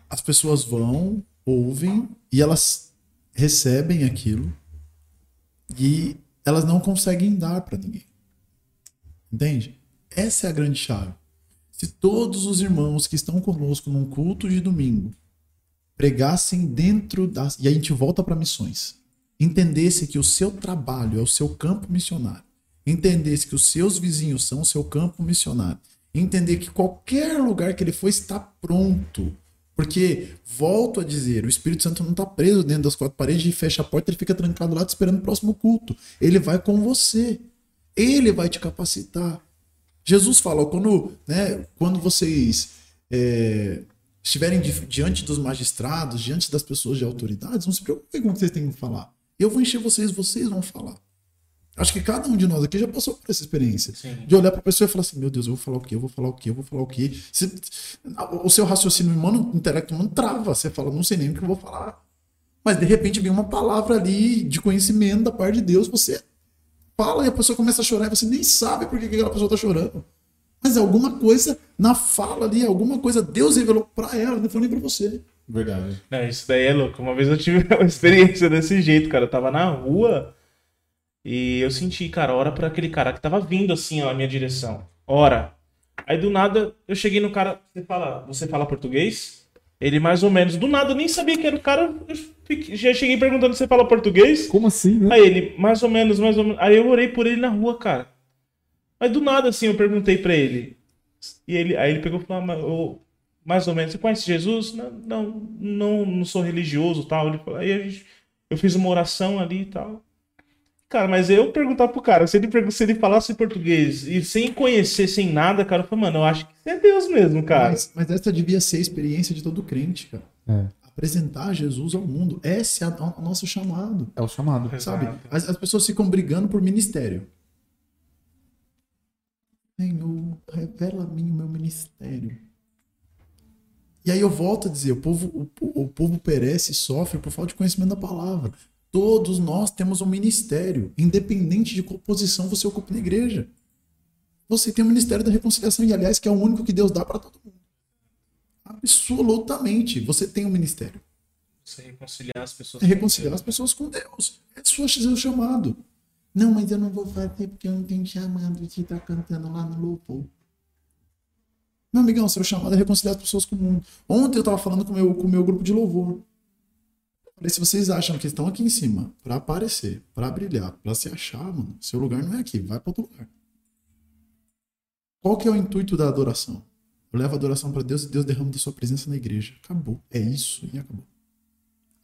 As pessoas vão, ouvem e elas recebem aquilo e elas não conseguem dar para ninguém. Entende? Essa é a grande chave. Se todos os irmãos que estão conosco num culto de domingo pregassem dentro das. E a gente volta para missões. Entendesse que o seu trabalho é o seu campo missionário. Entendesse que os seus vizinhos são o seu campo missionário. Entender que qualquer lugar que ele for está pronto. Porque, volto a dizer, o Espírito Santo não está preso dentro das quatro paredes e fecha a porta, ele fica trancado lá esperando o próximo culto. Ele vai com você. Ele vai te capacitar. Jesus fala, quando, né, quando vocês é, estiverem di- diante dos magistrados, diante das pessoas de autoridades, não se preocupem com o que vocês têm que falar. Eu vou encher vocês, vocês vão falar. Acho que cada um de nós aqui já passou por essa experiência. Sim. De olhar para a pessoa e falar assim: meu Deus, eu vou falar o quê? Eu vou falar o quê? Eu vou falar o quê? Se- o seu raciocínio humano, o intelecto humano trava. Você fala, não sei nem o que eu vou falar. Mas de repente vem uma palavra ali de conhecimento da parte de Deus, você fala e a pessoa começa a chorar e você nem sabe por que que aquela pessoa está chorando. Mas alguma coisa na fala ali, alguma coisa Deus revelou para ela, não foi nem para você. Verdade. Não, isso daí é louco. Uma vez eu tive (laughs) uma experiência desse jeito, cara. Eu tava na rua e eu senti, cara, hora pra aquele cara que tava vindo assim, ó, na minha direção. Hora. Aí do nada eu cheguei no cara, você fala, você fala português? Ele mais ou menos. Do nada eu nem sabia que era o cara. Eu fiquei- já cheguei perguntando se você fala português. Como assim, né? Aí ele, mais ou menos, mais ou menos. Aí eu orei por ele na rua, cara. Mas do nada, assim, eu perguntei pra ele. E ele, aí ele pegou e falou, ah, eu- mais ou menos, você conhece Jesus? Não, não, não, não sou religioso tal. Ele falou, aí a gente- eu fiz uma oração ali e tal. Cara, mas eu perguntar pro cara, se ele, pergun- se ele falasse português e sem conhecer, sem nada, cara, eu falei, mano, eu acho que é Deus mesmo, cara. Mas, mas essa devia ser a experiência de todo crente, cara. É. Apresentar Jesus ao mundo. Esse é a- o nosso chamado. É o chamado. Sabe? Exato. As, as pessoas ficam brigando por ministério. Senhor, revela a mim o meu ministério. E aí eu volto a dizer, o povo, o, o povo perece e sofre por falta de conhecimento da palavra. Todos nós temos um ministério, independente de qual posição você ocupa na igreja. Você tem o ministério da reconciliação, e aliás, que é o único que Deus dá para todo mundo. Absolutamente, você tem um ministério. Você reconciliar as pessoas. É reconciliar as pessoas com Deus. É sua- seu chamado. Não, mas eu não vou fazer porque eu não tenho chamado de estar cantando lá no louvor. Meu amigão, seu chamado é reconciliar as pessoas com o mundo. Ontem eu tava falando com o meu, com o meu grupo de louvor. Falei, se vocês acham que estão aqui em cima pra aparecer, pra brilhar, pra se achar, mano, seu lugar não é aqui, vai pra outro lugar. Qual que é o intuito da adoração? Eu levo a adoração pra Deus e Deus derrama da sua presença na igreja. Acabou. É isso e acabou.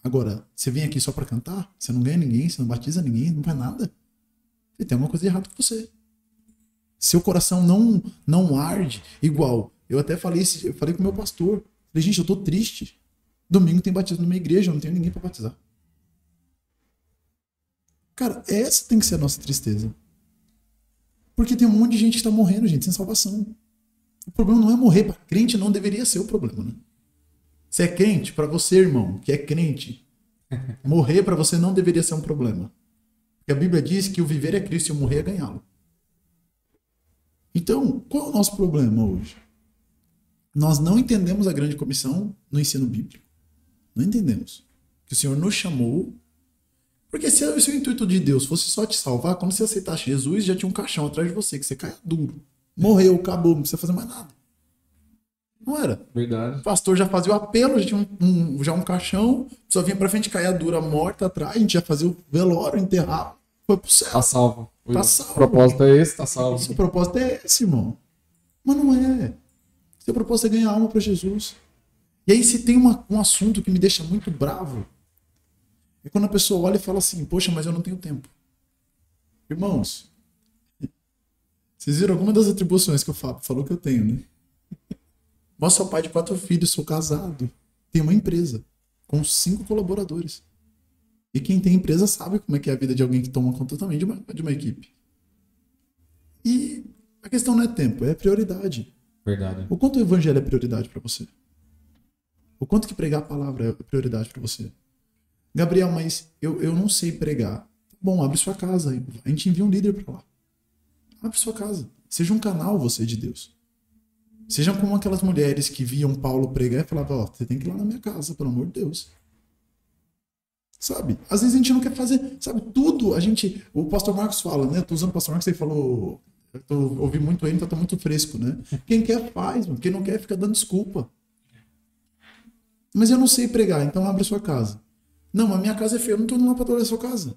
Agora, você vem aqui só pra cantar? Você não ganha ninguém, você não batiza ninguém, não faz nada. E tem alguma coisa de errado com você. Seu coração não não arde igual. Eu até falei, eu falei com o meu pastor. Falei, gente, eu tô triste. Domingo tem batismo numa igreja, eu não tenho ninguém pra batizar. Cara, essa tem que ser a nossa tristeza. Porque tem um monte de gente que tá morrendo, gente, sem salvação. O problema não é morrer para crente, não deveria ser o problema, né? Se é crente, para você, irmão, que é crente, (laughs) morrer para você não deveria ser um problema. Porque a Bíblia diz que o viver é Cristo e o morrer é ganhá-lo. Então, qual é o nosso problema hoje? Nós não entendemos a grande comissão no ensino bíblico. Não entendemos. Que o Senhor nos chamou. Porque se o seu intuito de Deus fosse só te salvar, quando você aceitasse Jesus, já tinha um caixão atrás de você, que você caia duro. Morreu, acabou, não precisa fazer mais nada. Não era. Verdade. O pastor já fazia o apelo, já tinha um, um- já um caixão, só vinha pra frente, caía dura, morta atrás, a gente já fazia o velório, enterrava, foi pro céu. Tá salvo. Tá o salvo. propósito é esse, tá salvo. Seu propósito é esse, irmão. Mas não é. Seu propósito é ganhar alma pra Jesus. E aí, se tem uma- um assunto que me deixa muito bravo, é quando a pessoa olha e fala assim: Poxa, mas eu não tenho tempo. Irmãos, Vocês viram alguma das atribuições que o Fábio falou que eu tenho, né? Mas sou pai de quatro filhos, sou casado, tenho uma empresa com cinco colaboradores. E quem tem empresa sabe como é que é a vida de alguém que toma conta também de uma, de uma equipe. E a questão não é tempo, é prioridade. Verdade. O quanto o evangelho é prioridade para você? O quanto que pregar a palavra é prioridade para você? Gabriel, mas eu, eu não sei pregar. Bom, abre sua casa. A gente envia um líder para lá. Abre sua casa. Seja um canal você de Deus. Sejam como aquelas mulheres que viam Paulo pregar e falavam, ó, você tem que ir lá na minha casa, pelo amor de Deus. Sabe? Às vezes a gente não quer fazer, sabe, tudo a gente. O pastor Marcos fala, né? Eu tô usando o pastor Marcos, ele falou. Eu tô, ouvi muito ele, então tá muito fresco, né? Quem quer faz, mano. Quem não quer fica dando desculpa. Mas eu não sei pregar, então abre a sua casa. Não, a minha casa é feia, eu não tô indo lá pra adorar a sua casa.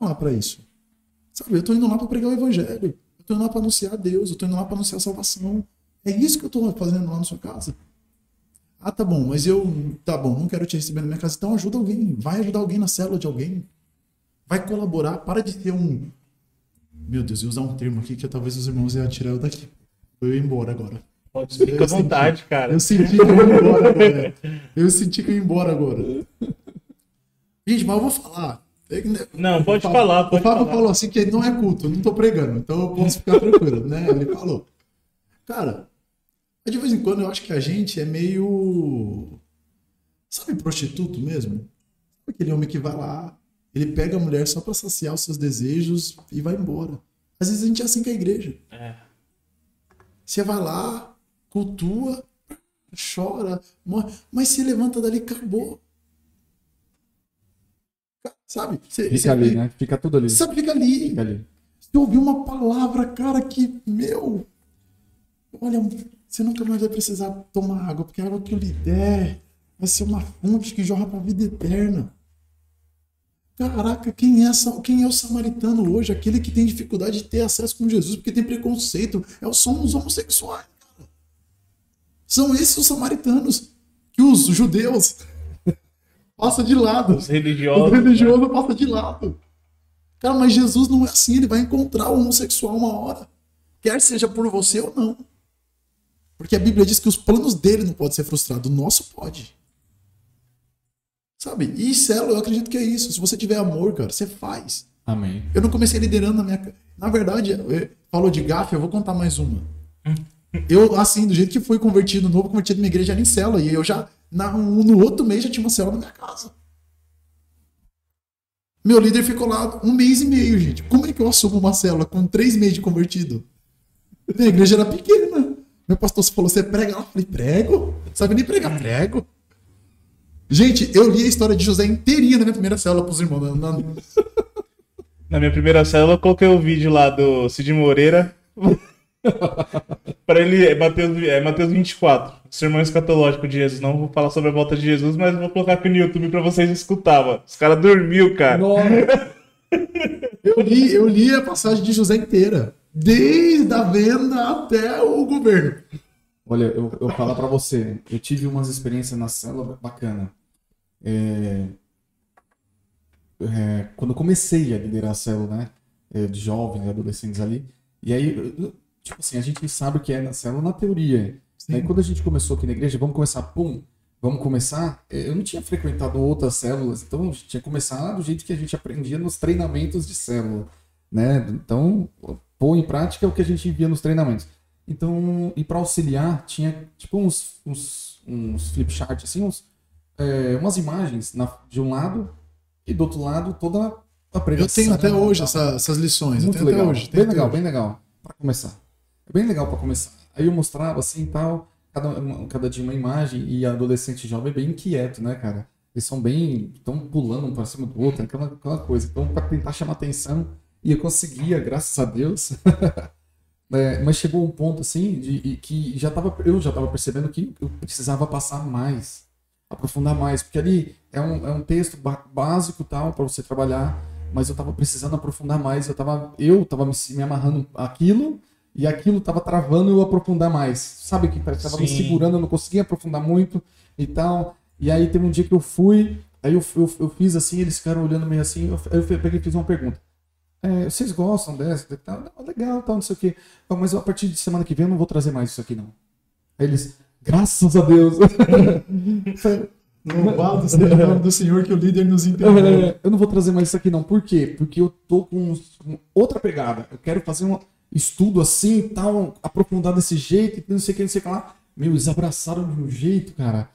Não lá pra isso. Sabe, eu tô indo lá pra pregar o evangelho. Eu tô indo lá pra anunciar Deus, eu tô indo lá pra anunciar a salvação. É isso que eu tô fazendo lá na sua casa. Ah, tá bom, mas eu. Tá bom, não quero te receber na minha casa. Então ajuda alguém. Vai ajudar alguém na célula de alguém. Vai colaborar. Para de ter um. Meu Deus, eu usar um termo aqui que talvez os irmãos iam tirar eu daqui. Eu ia embora agora. Pode ficar à Eu senti- vontade, cara. Eu senti que eu ia embora agora. Eu senti que eu ia embora agora. Gente, mas eu vou falar. É né, Não, pode falar, pode o falar. falou assim que ele não é culto, eu não tô pregando, então eu posso ficar tranquilo, né? Ele falou. Cara, de vez em quando eu acho que a gente é meio. Sabe, prostituto mesmo? Aquele homem que vai lá, ele pega a mulher só pra saciar os seus desejos e vai embora. Às vezes a gente é assim com a igreja. É. Você vai lá, cultua, chora, morre, mas se levanta dali, acabou. Sabe? Você- Fica ali, né? Fica tudo ali. Sabe, fica ali. Fica ali. Você ouviu uma palavra, cara, que, meu. Olha, você nunca mais vai precisar tomar água, porque a água que eu lhe der vai ser uma fonte que jorra para a vida eterna. Caraca, quem é, quem é o samaritano hoje? Aquele que tem dificuldade de ter acesso com Jesus porque tem preconceito. É, são os homossexuais. São esses os samaritanos que os judeus (laughs) passam de lado. Os religiosos. O religioso passa de lado. Cara, mas Jesus não é assim, ele vai encontrar o homossexual uma hora. Quer seja por você ou não. Porque a Bíblia diz que os planos dele não podem ser frustrados, o nosso pode. Sabe? E célula, eu acredito que é isso. Se você tiver amor, cara, você faz. Amém. Eu não comecei liderando na minha. Na verdade, falou de gafe, eu vou contar mais uma. Eu, assim, do jeito que fui convertido, novo convertido na minha igreja, era em célula. E eu já, na- no outro mês, já tinha uma célula na minha casa. Meu líder ficou lá um mês e meio, gente. Como é que eu assumo uma célula com três meses de convertido? Minha igreja era pequena. Meu pastor falou: Você prega lá? Eu falei: Prego? Sabe nem pregar? Prego. Gente, eu li a história de José inteirinha na minha primeira célula pros irmãos. Na, na- Na minha primeira célula, eu coloquei o vídeo lá do Cid Moreira. (laughs) Para ele, é Mateus, é Mateus 24, Sermão Escatológico de Jesus. Não vou falar sobre a volta de Jesus, mas vou colocar aqui no YouTube pra vocês escutar, mano. Os caras dormiu, cara. Nossa. Eu li, eu li a passagem de José inteira. Desde a venda até o governo. Olha, eu, eu vou falar pra você, eu tive umas experiências na célula bacana. É, é, quando eu comecei a liderar a célula, né, é, de jovens, adolescentes ali, e aí, tipo assim, a gente sabe o que é na célula na teoria. Sim. Aí quando a gente começou aqui na igreja, vamos começar, pum, vamos começar, é, eu não tinha frequentado outras células, então a gente tinha que começar do jeito que a gente aprendia nos treinamentos de célula, né? Então, pôr em prática o que a gente via nos treinamentos. Então, e para auxiliar, tinha tipo uns, uns, uns flip chart, assim, uns, é, umas imagens na- de um lado e do outro lado toda a Eu pregação. tenho até hoje tal. essa- essas lições. Muito eu tenho legal, até hoje. bem legal, hoje. bem legal. Pra começar. É bem legal pra começar. Aí eu mostrava assim tal, cada, cada dia uma imagem e adolescente jovem é bem inquieto, né, cara? Eles são bem. estão pulando um pra cima do outro, aquela, aquela coisa. Então, pra tentar chamar atenção, e eu conseguia, graças a Deus. (laughs) É, mas chegou um ponto assim de, e que já tava, eu já tava percebendo que eu precisava passar mais, aprofundar mais, porque ali é um, é um texto básico tal para você trabalhar, mas eu tava precisando aprofundar mais, eu tava, eu tava me, me amarrando aquilo e aquilo tava travando eu aprofundar mais. Sabe que tava me segurando, eu não conseguia aprofundar muito e tal. E aí teve um dia que eu fui, aí eu, eu, eu fiz assim, eles ficaram olhando meio assim, eu, eu peguei e fiz uma pergunta. é, vocês gostam dessa? Tá, não, legal, tal, não sei o quê. Mas a partir de semana que vem eu não vou trazer mais isso aqui, não. Aí eles, graças a Deus. (laughs) Louvado seja o nome do Senhor que o líder nos entendeu. É, eu não vou trazer mais isso aqui, não. Por quê? Porque eu tô com, com outra pegada. Eu quero fazer um estudo assim e tal, aprofundar desse jeito, e não sei o que, não sei o que lá. Meu, eles abraçaram de um jeito, cara.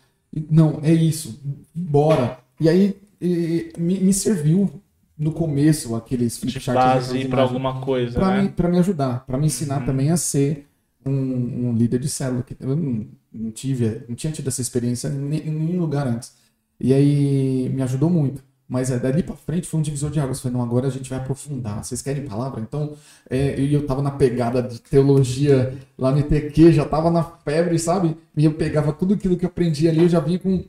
Não, é isso. Bora. E aí e, me, me serviu no começo aqueles De base imagem, alguma coisa, pra, né? me, pra me ajudar, pra me ensinar Uhum. também a ser um, um líder de célula. que Eu não, não tive, não tinha tido essa experiência em nenhum lugar antes. E aí me ajudou muito. Mas é, dali pra frente foi um divisor de águas. Eu Falei, não, agora a gente vai aprofundar. Vocês querem palavra? Então, é, eu tava na pegada de teologia lá no ITQ, já tava na febre, sabe? E eu pegava tudo aquilo que eu aprendi ali, eu já vinha com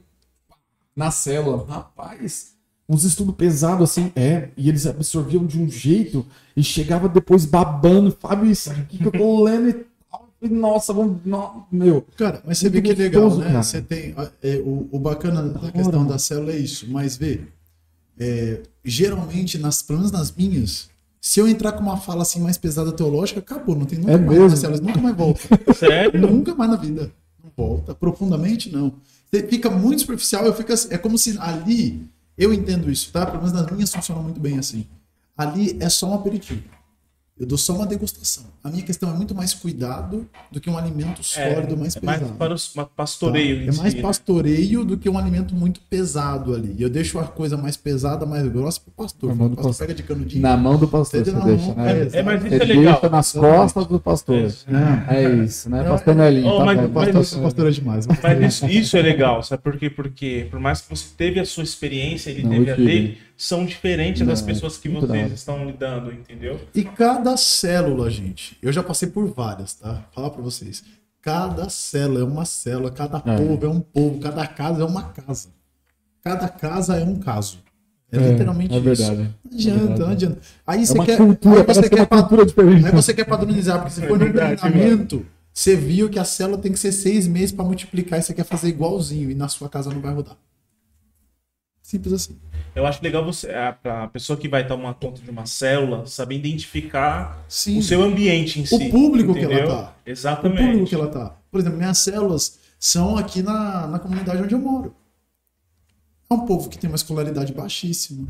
na célula. Rapaz, uns estudos pesados assim, é, e eles absorviam de um jeito e chegava depois babando, Fábio, isso aqui que eu tô lendo e tal. E, Nossa, vamos, não, meu, Cara, mas você vê que legal, gostoso, né? cara. Você tem. é, o, o bacana da hora, questão da célula é isso, mas vê. É, geralmente, nas, pelo menos nas minhas, se eu entrar com uma fala assim mais pesada teológica, acabou, não tem nunca É mais mesmo? célula, nunca mais volta. (laughs) Sério? nunca mais na vida. Não volta. Profundamente, não. Você fica muito superficial, eu fico assim, é como se ali, eu entendo isso, tá? Pelo menos nas minhas funciona muito bem assim. Ali é só um aperitivo. Eu dou só uma degustação. A minha questão é muito mais cuidado do que um alimento sólido, mais é mais pesado. para o pastoreio Tá? em É mais si, né? pastoreio do que um alimento muito pesado ali. E eu deixo a coisa mais pesada, mais grossa pro pastor. Na mão O do pastor pastor. pega de canudinho. na mão do pastor você Na deixa, mão, né? é, É, mas isso Ele é legal. deixa nas costas do pastor. Isso. É isso, né? Não, Pastor Nelinho, Oh, tá mas- pastor, o pastor é demais. é Mas isso, isso é legal, sabe por quê? Porque por mais que você teve a sua experiência, ele Não, teve a dele, são diferentes das pessoas que vocês hora. estão lidando, entendeu? E cada célula, gente, eu já passei por várias, tá? Falar pra vocês. Cada célula é uma célula, cada É. povo é um povo, cada casa é uma casa. Cada casa é um caso. É, É, literalmente é isso. verdade. Não adianta, É verdade. não adianta. Aí É você uma quer, cultura, aí você é quer, cultura diferente. aí você quer padronizar, porque você foi no treinamento, você viu que a célula tem que ser seis meses pra multiplicar e você quer fazer igualzinho e na sua casa não vai rodar. Simples assim. Eu acho legal você, a, a pessoa que vai tomar conta de uma célula, saber identificar Sim. o seu ambiente em si. público que ela entendeu? tá. o Exatamente. público que ela tá. Por exemplo, minhas células são aqui na, na comunidade onde eu moro. É um povo que tem uma escolaridade baixíssima.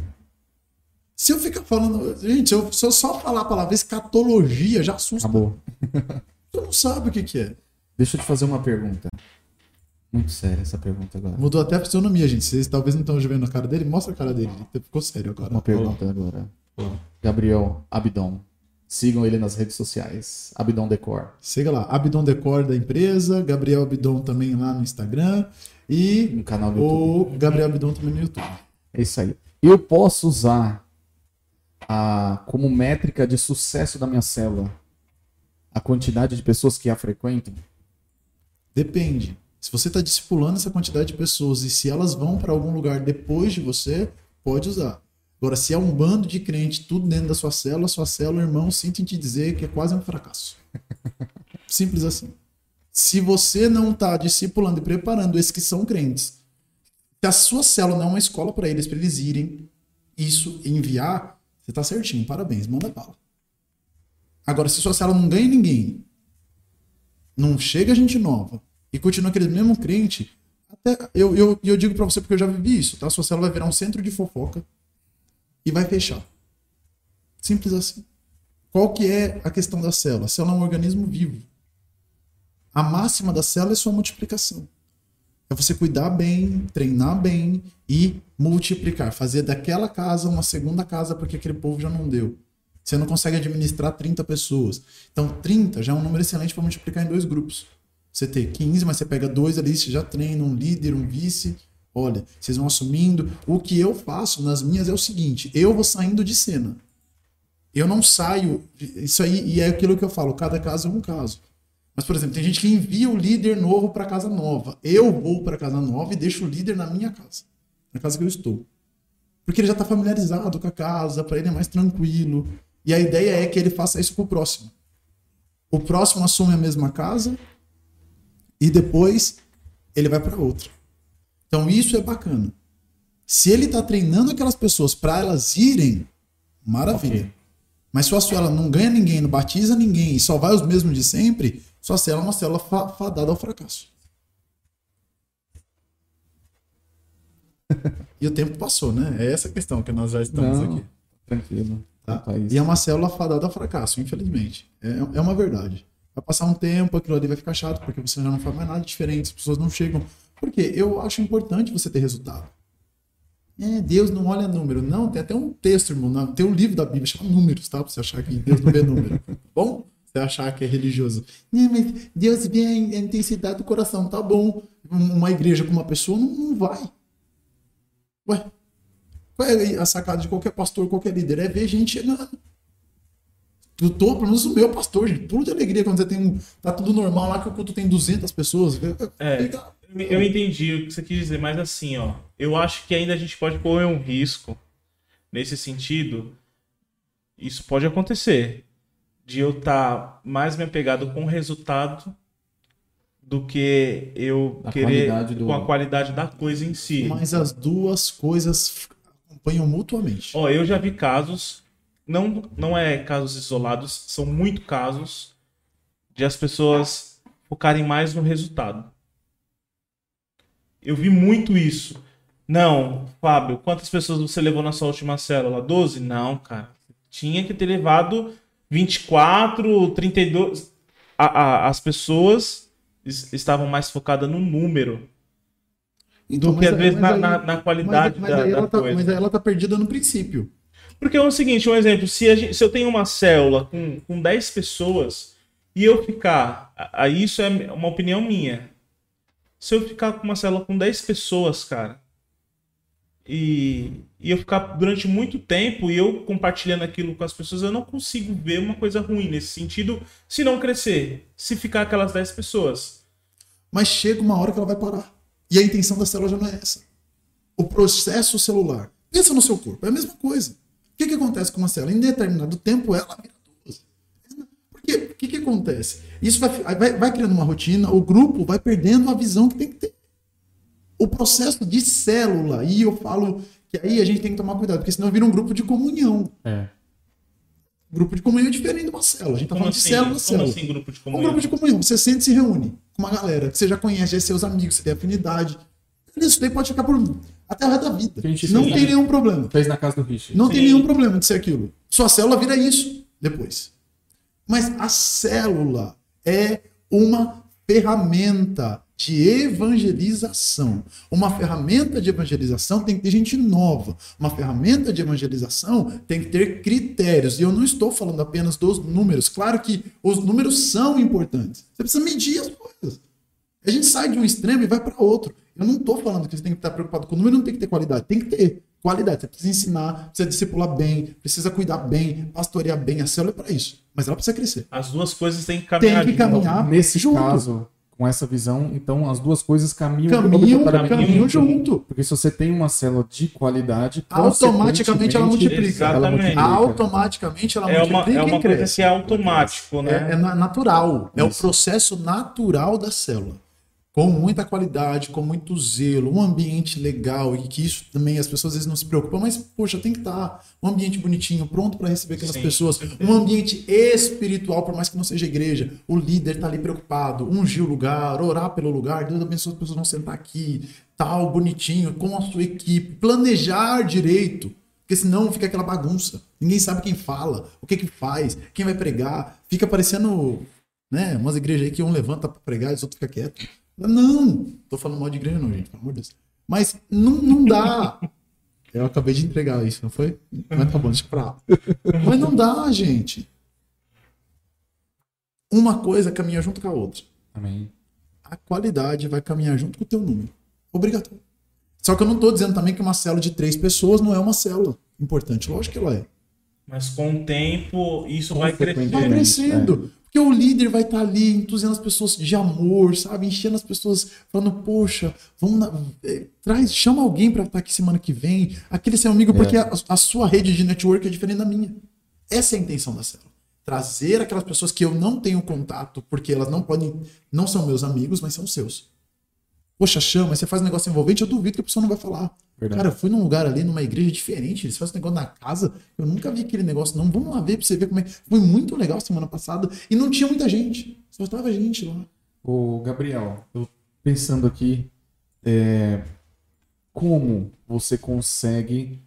Se eu ficar falando. Gente, se eu, se eu só falar a palavra escatologia, já assusta. Acabou. (laughs) Tu não sabe o que, que é. Deixa eu te fazer uma pergunta. Muito séria essa pergunta agora. Mudou até a fisionomia, gente. Vocês talvez não estão vendo a cara dele. Mostra a cara dele. Ele ficou sério agora. Uma pergunta agora. Gabriel Abidon. Sigam ele nas redes sociais. Abidon Decor. Siga lá. Abdon Decor da empresa. Gabriel Abdon também lá no Instagram. E No canal do YouTube. o Gabriel Abdon também no YouTube. É isso aí. Eu posso usar a, como métrica de sucesso da minha célula a quantidade de pessoas que a frequentam? Depende. Se você está discipulando essa quantidade de pessoas e se elas vão para algum lugar depois de você, pode usar. Agora, se é um bando de crente, tudo dentro da sua célula, sua célula, irmão, sinto em te dizer que é quase um fracasso. (laughs) Simples assim. Se você não está discipulando e preparando esses que são crentes, se a sua célula não é uma escola para eles, para eles irem, isso, enviar, você está certinho, parabéns, manda bala. Agora, se sua célula não ganha ninguém, não chega gente nova e continua aquele mesmo crente, até eu, eu, eu digo pra você porque eu já vivi isso, tá? Sua célula vai virar um centro de fofoca e vai fechar. Simples assim. Qual que é a questão da célula? A célula é um organismo vivo. A máxima da célula é sua multiplicação. É você cuidar bem, treinar bem e multiplicar. Fazer daquela casa uma segunda casa porque aquele povo já não deu. Você não consegue administrar 30 pessoas. Então, 30 já é um número excelente para multiplicar em dois grupos. Você ter 15, mas você pega dois ali, você já treina um líder, um vice. Olha, vocês vão assumindo. O que eu faço nas minhas é o seguinte: eu vou saindo de cena. Eu não saio. Isso aí, e é aquilo que eu falo: cada caso é um caso. Mas, por exemplo, tem gente que envia o líder novo para casa nova. Eu vou para casa nova e deixo o líder na minha casa, na casa que eu estou. Porque ele já está familiarizado com a casa, para ele é mais tranquilo. E a ideia é que ele faça isso com o próximo. O próximo assume a mesma casa e depois ele vai para outra. Então isso é bacana. Se ele está treinando aquelas pessoas para elas irem, maravilha. Ok. Mas sua célula não ganha ninguém, não batiza ninguém e só vai os mesmos de sempre, sua célula é uma célula fa fadada ao fracasso. (laughs) e o tempo passou, né? É essa a questão que nós já estamos Não, aqui. Tranquilo. Tá? A isso. E é uma célula fadada ao fracasso, infelizmente. É, é uma verdade. Vai passar um tempo, aquilo ali vai ficar chato, porque você já não faz mais nada diferente, as pessoas não chegam. Por quê? Eu acho importante você ter resultado. É, Deus não olha número. Não, tem até um texto, irmão. Tem um livro da Bíblia, chama Números, tá? Pra você achar que Deus não vê número. Tá bom? Você achar que é religioso. Não, mas Deus vê a in- a intensidade do coração. Tá bom. Um- Uma igreja com uma pessoa não, não vai. Ué, qual é a sacada de qualquer pastor, qualquer líder? É ver gente chegando. Eu tô, pelo menos o meu pastor, gente. Pulo de alegria quando você tem um. Tá tudo normal lá que o culto tem 200 pessoas. É. Fica- Eu entendi o que você quis dizer, mas assim, ó, eu acho que ainda a gente pode correr um risco nesse sentido. Isso pode acontecer de eu estar mais me apegado com o resultado do que eu Da querer do- com a qualidade da coisa em si. Mas as duas coisas acompanham mutuamente. Ó, eu já vi casos, não, não é casos isolados, são muito casos de as pessoas focarem mais no resultado. Eu vi muito isso. Não, Fábio, quantas pessoas você levou na sua última célula? 12? Não, cara. Tinha que ter levado 24, 32. A, a, as pessoas es- estavam mais focadas no número do que às vezes na, aí- na- na qualidade mas, mas da, aí da tá, coisa. mas ela tá perdida no princípio. Porque é o seguinte, um exemplo, se, a gente- se eu tenho uma célula com, com 10 pessoas e eu ficar. a- Aí isso é uma opinião minha. Se eu ficar com uma célula com 10 pessoas, cara, e, e eu ficar durante muito tempo e eu compartilhando aquilo com as pessoas, eu não consigo ver uma coisa ruim nesse sentido se não crescer. Se ficar aquelas 10 pessoas. Mas chega uma hora que ela vai parar. E a intenção da célula já não é essa. O processo celular. Pensa no seu corpo, é a mesma coisa. O que, que acontece com uma célula? Em determinado tempo, ela vira duas. Por quê? O que, que acontece? Isso vai, vai, vai criando uma rotina, o grupo vai perdendo a visão que tem que ter. O processo de célula, e eu falo que aí a gente tem que tomar cuidado, porque senão vira um grupo de comunhão. É. Grupo de comunhão é diferente de uma célula. A gente tá Como falando de assim? célula, Como célula. assim grupo de Um comunhão? grupo de comunhão. Você sente e se reúne com uma galera que você já conhece, já é seus amigos, você tem afinidade. Isso daí pode ficar por até o resto da vida. A Não tem né? nenhum problema. Fez na casa do Rich. Não tem Sim. nenhum problema de ser aquilo. Sua célula vira isso depois. Mas a célula é uma ferramenta de evangelização. Uma ferramenta de evangelização tem que ter gente nova. Uma ferramenta de evangelização tem que ter critérios. E eu não estou falando apenas dos números. Claro que os números são importantes. Você precisa medir as coisas. A gente sai de um extremo e vai para outro. Eu não estou falando que você tem que estar preocupado com o número, não tem que ter qualidade. Tem que ter qualidade. Você precisa ensinar, precisa discipular bem, precisa cuidar bem, pastorear bem. A célula é para isso. Mas ela precisa crescer. As duas coisas têm que Tem caminhar que junto. caminhar Nesse junto. caso, com essa visão, então as duas coisas caminham, Caminham, caminham junto. junto. Porque se você tem uma célula de qualidade, Automaticamente ela multiplica. Exatamente. Automaticamente ela É uma, multiplica é uma e coisa cresce. que é automático, né? É, é na- natural. É o Isso. processo natural da célula. Com muita qualidade, com muito zelo, um ambiente legal, e que isso também as pessoas às vezes não se preocupam, mas, poxa, tem que estar um ambiente bonitinho, pronto para receber aquelas Sim, pessoas. Um ambiente espiritual, por mais que não seja igreja. O líder tá ali preocupado, ungir o lugar, orar pelo lugar, Deus abençoe as pessoas vão sentar aqui, tal, bonitinho, com a sua equipe, planejar direito. Porque senão fica aquela bagunça. Ninguém sabe quem fala, o que que faz, quem vai pregar. Fica parecendo, né, umas igrejas aí que um levanta para pregar e os outros ficam quietos. Não, tô falando mal de igreja não, gente, pelo amor de Deus. Mas não, não dá. (laughs) Eu acabei de entregar isso, não foi? Mas tá bom, deixa pra lá. Mas não dá, gente. Uma coisa caminha junto com a outra. Amém. A qualidade vai caminhar junto com o teu número. Obrigatório. Só que eu não tô dizendo também que uma célula de três pessoas não é uma célula importante. Lógico que ela é. Mas com o tempo, isso vai crescer. Vai crescendo. Porque o líder vai estar ali entusiasmando as pessoas de amor, sabe? Enchendo as pessoas, falando, poxa, vamos na- eh, traz, chama alguém para estar aqui semana que vem. Aquele seu amigo, porque a, a sua rede de network é diferente da minha. Essa é a intenção da célula. Trazer aquelas pessoas que eu não tenho contato, porque elas não podem, não são meus amigos, mas são seus. Poxa, chama, você faz um negócio envolvente, eu duvido que a pessoa não vai falar. Verdade. Cara, eu fui num lugar ali, numa igreja diferente, eles fazem um negócio na casa, eu nunca vi aquele negócio, não, vamos lá ver pra você ver como é. Foi muito legal semana passada e não tinha muita gente, só tava gente lá. Ô, Gabriel, eu pensando aqui, é, como você consegue,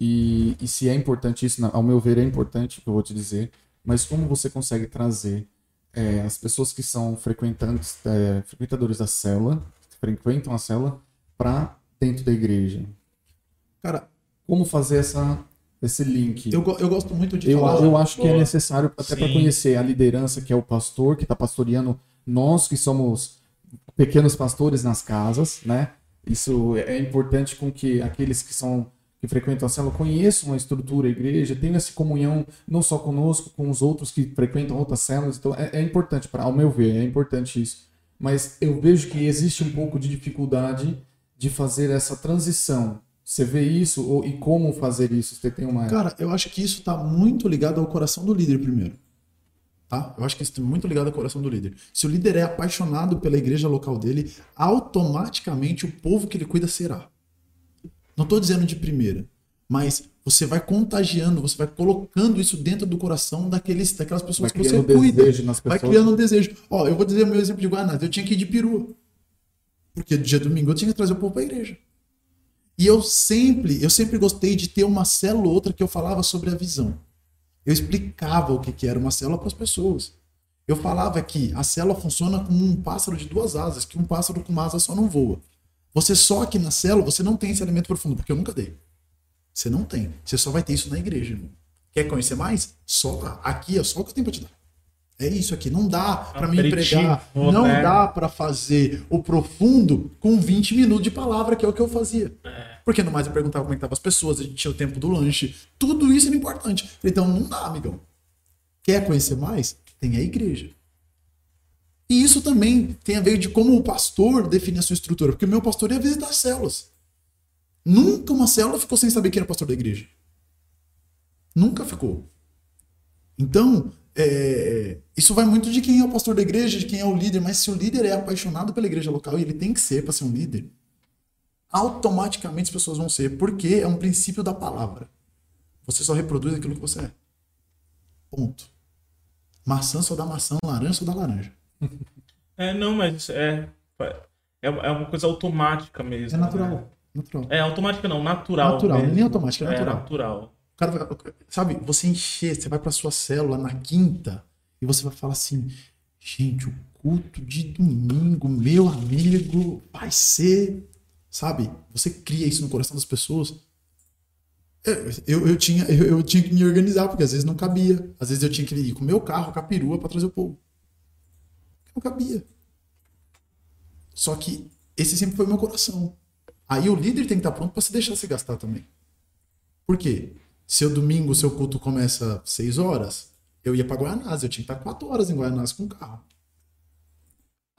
e, e se é importante isso, ao meu ver é importante o que eu vou te dizer, mas como você consegue trazer é, as pessoas que são frequentantes, é, frequentadores da célula, que frequentam a célula, para dentro da igreja? Cara, Como fazer essa, esse link? eu, eu gosto muito de Eu, falar. eu acho que é necessário até para conhecer a liderança que é o pastor, que está pastoreando nós que somos pequenos pastores nas casas, né? Isso é importante com que aqueles que são que frequentam a célula conheçam a estrutura, a igreja, tenham essa comunhão não só conosco, com os outros que frequentam outras células. Então é, é importante, para, ao meu ver, é importante isso. Mas eu vejo que existe um pouco de dificuldade de fazer essa transição. Você vê isso ou, e como fazer isso? Você tem uma Cara, eu acho que isso tá muito ligado ao coração do líder primeiro. Tá? Eu acho que isso tá muito ligado ao coração do líder. Se o líder é apaixonado pela igreja local dele, automaticamente o povo que ele cuida será. Não tô dizendo de primeira, mas você vai contagiando, você vai colocando isso dentro do coração daqueles, daquelas vai pessoas que você criando cuida. desejo nas pessoas. Vai criando um desejo. Ó, eu vou dizer o meu exemplo de Guaraná. Eu tinha que ir de peru. Porque dia domingo eu tinha que trazer o povo para a igreja. E eu sempre, eu sempre gostei de ter uma célula ou outra que eu falava sobre a visão. Eu explicava o que, era uma célula para as pessoas. Eu falava que a célula funciona como um pássaro de duas asas, que um pássaro com uma asa só não voa. Você só aqui na célula, você não tem esse alimento profundo, porque eu nunca dei. Você não tem. Você só vai ter isso na igreja, irmão. Quer conhecer mais? Só lá. Aqui é só o que eu tenho para te dar. É isso aqui. Não dá para me empregar. Não né? dá para fazer o profundo com 20 minutos de palavra, que é o que eu fazia. Porque no mais eu perguntava como é estavam as pessoas, a gente tinha o tempo do lanche. Tudo isso era importante. Então não dá, amigão. Quer conhecer mais? Tem a igreja. E isso também tem a ver de como o pastor define a sua estrutura. Porque o meu pastor ia visitar as células. Nunca uma célula ficou sem saber quem era pastor da igreja. Nunca ficou. Então, é, isso vai muito de quem é o pastor da igreja, de quem é o líder, mas se o líder é apaixonado pela igreja local, e ele tem que ser para ser um líder, automaticamente as pessoas vão ser, porque é um princípio da palavra. Você só reproduz aquilo que você é. Ponto. Maçã só dá maçã, laranja só dá laranja. (laughs) É, não, mas é, é, é uma coisa automática mesmo. É natural. né? Natural. É automática não, natural. Natural, mesmo. nem automática, é natural. É natural. O cara vai- sabe, você encher, você vai pra sua célula na quinta e você vai falar assim: gente, o culto de domingo, meu amigo, vai ser. Sabe? Você cria isso no coração das pessoas. Eu, eu, eu tinha, eu, eu tinha que me organizar, porque às vezes não cabia. Às vezes eu tinha que ir com o meu carro, com a perua, pra trazer o povo. Não cabia. Só que esse sempre foi meu coração. Aí o líder tem que estar pronto para se deixar se gastar também. Por quê? Seu domingo, seu culto começa às 6 horas, eu ia para Guaianás, eu tinha que estar 4 horas em Guaianás com o carro.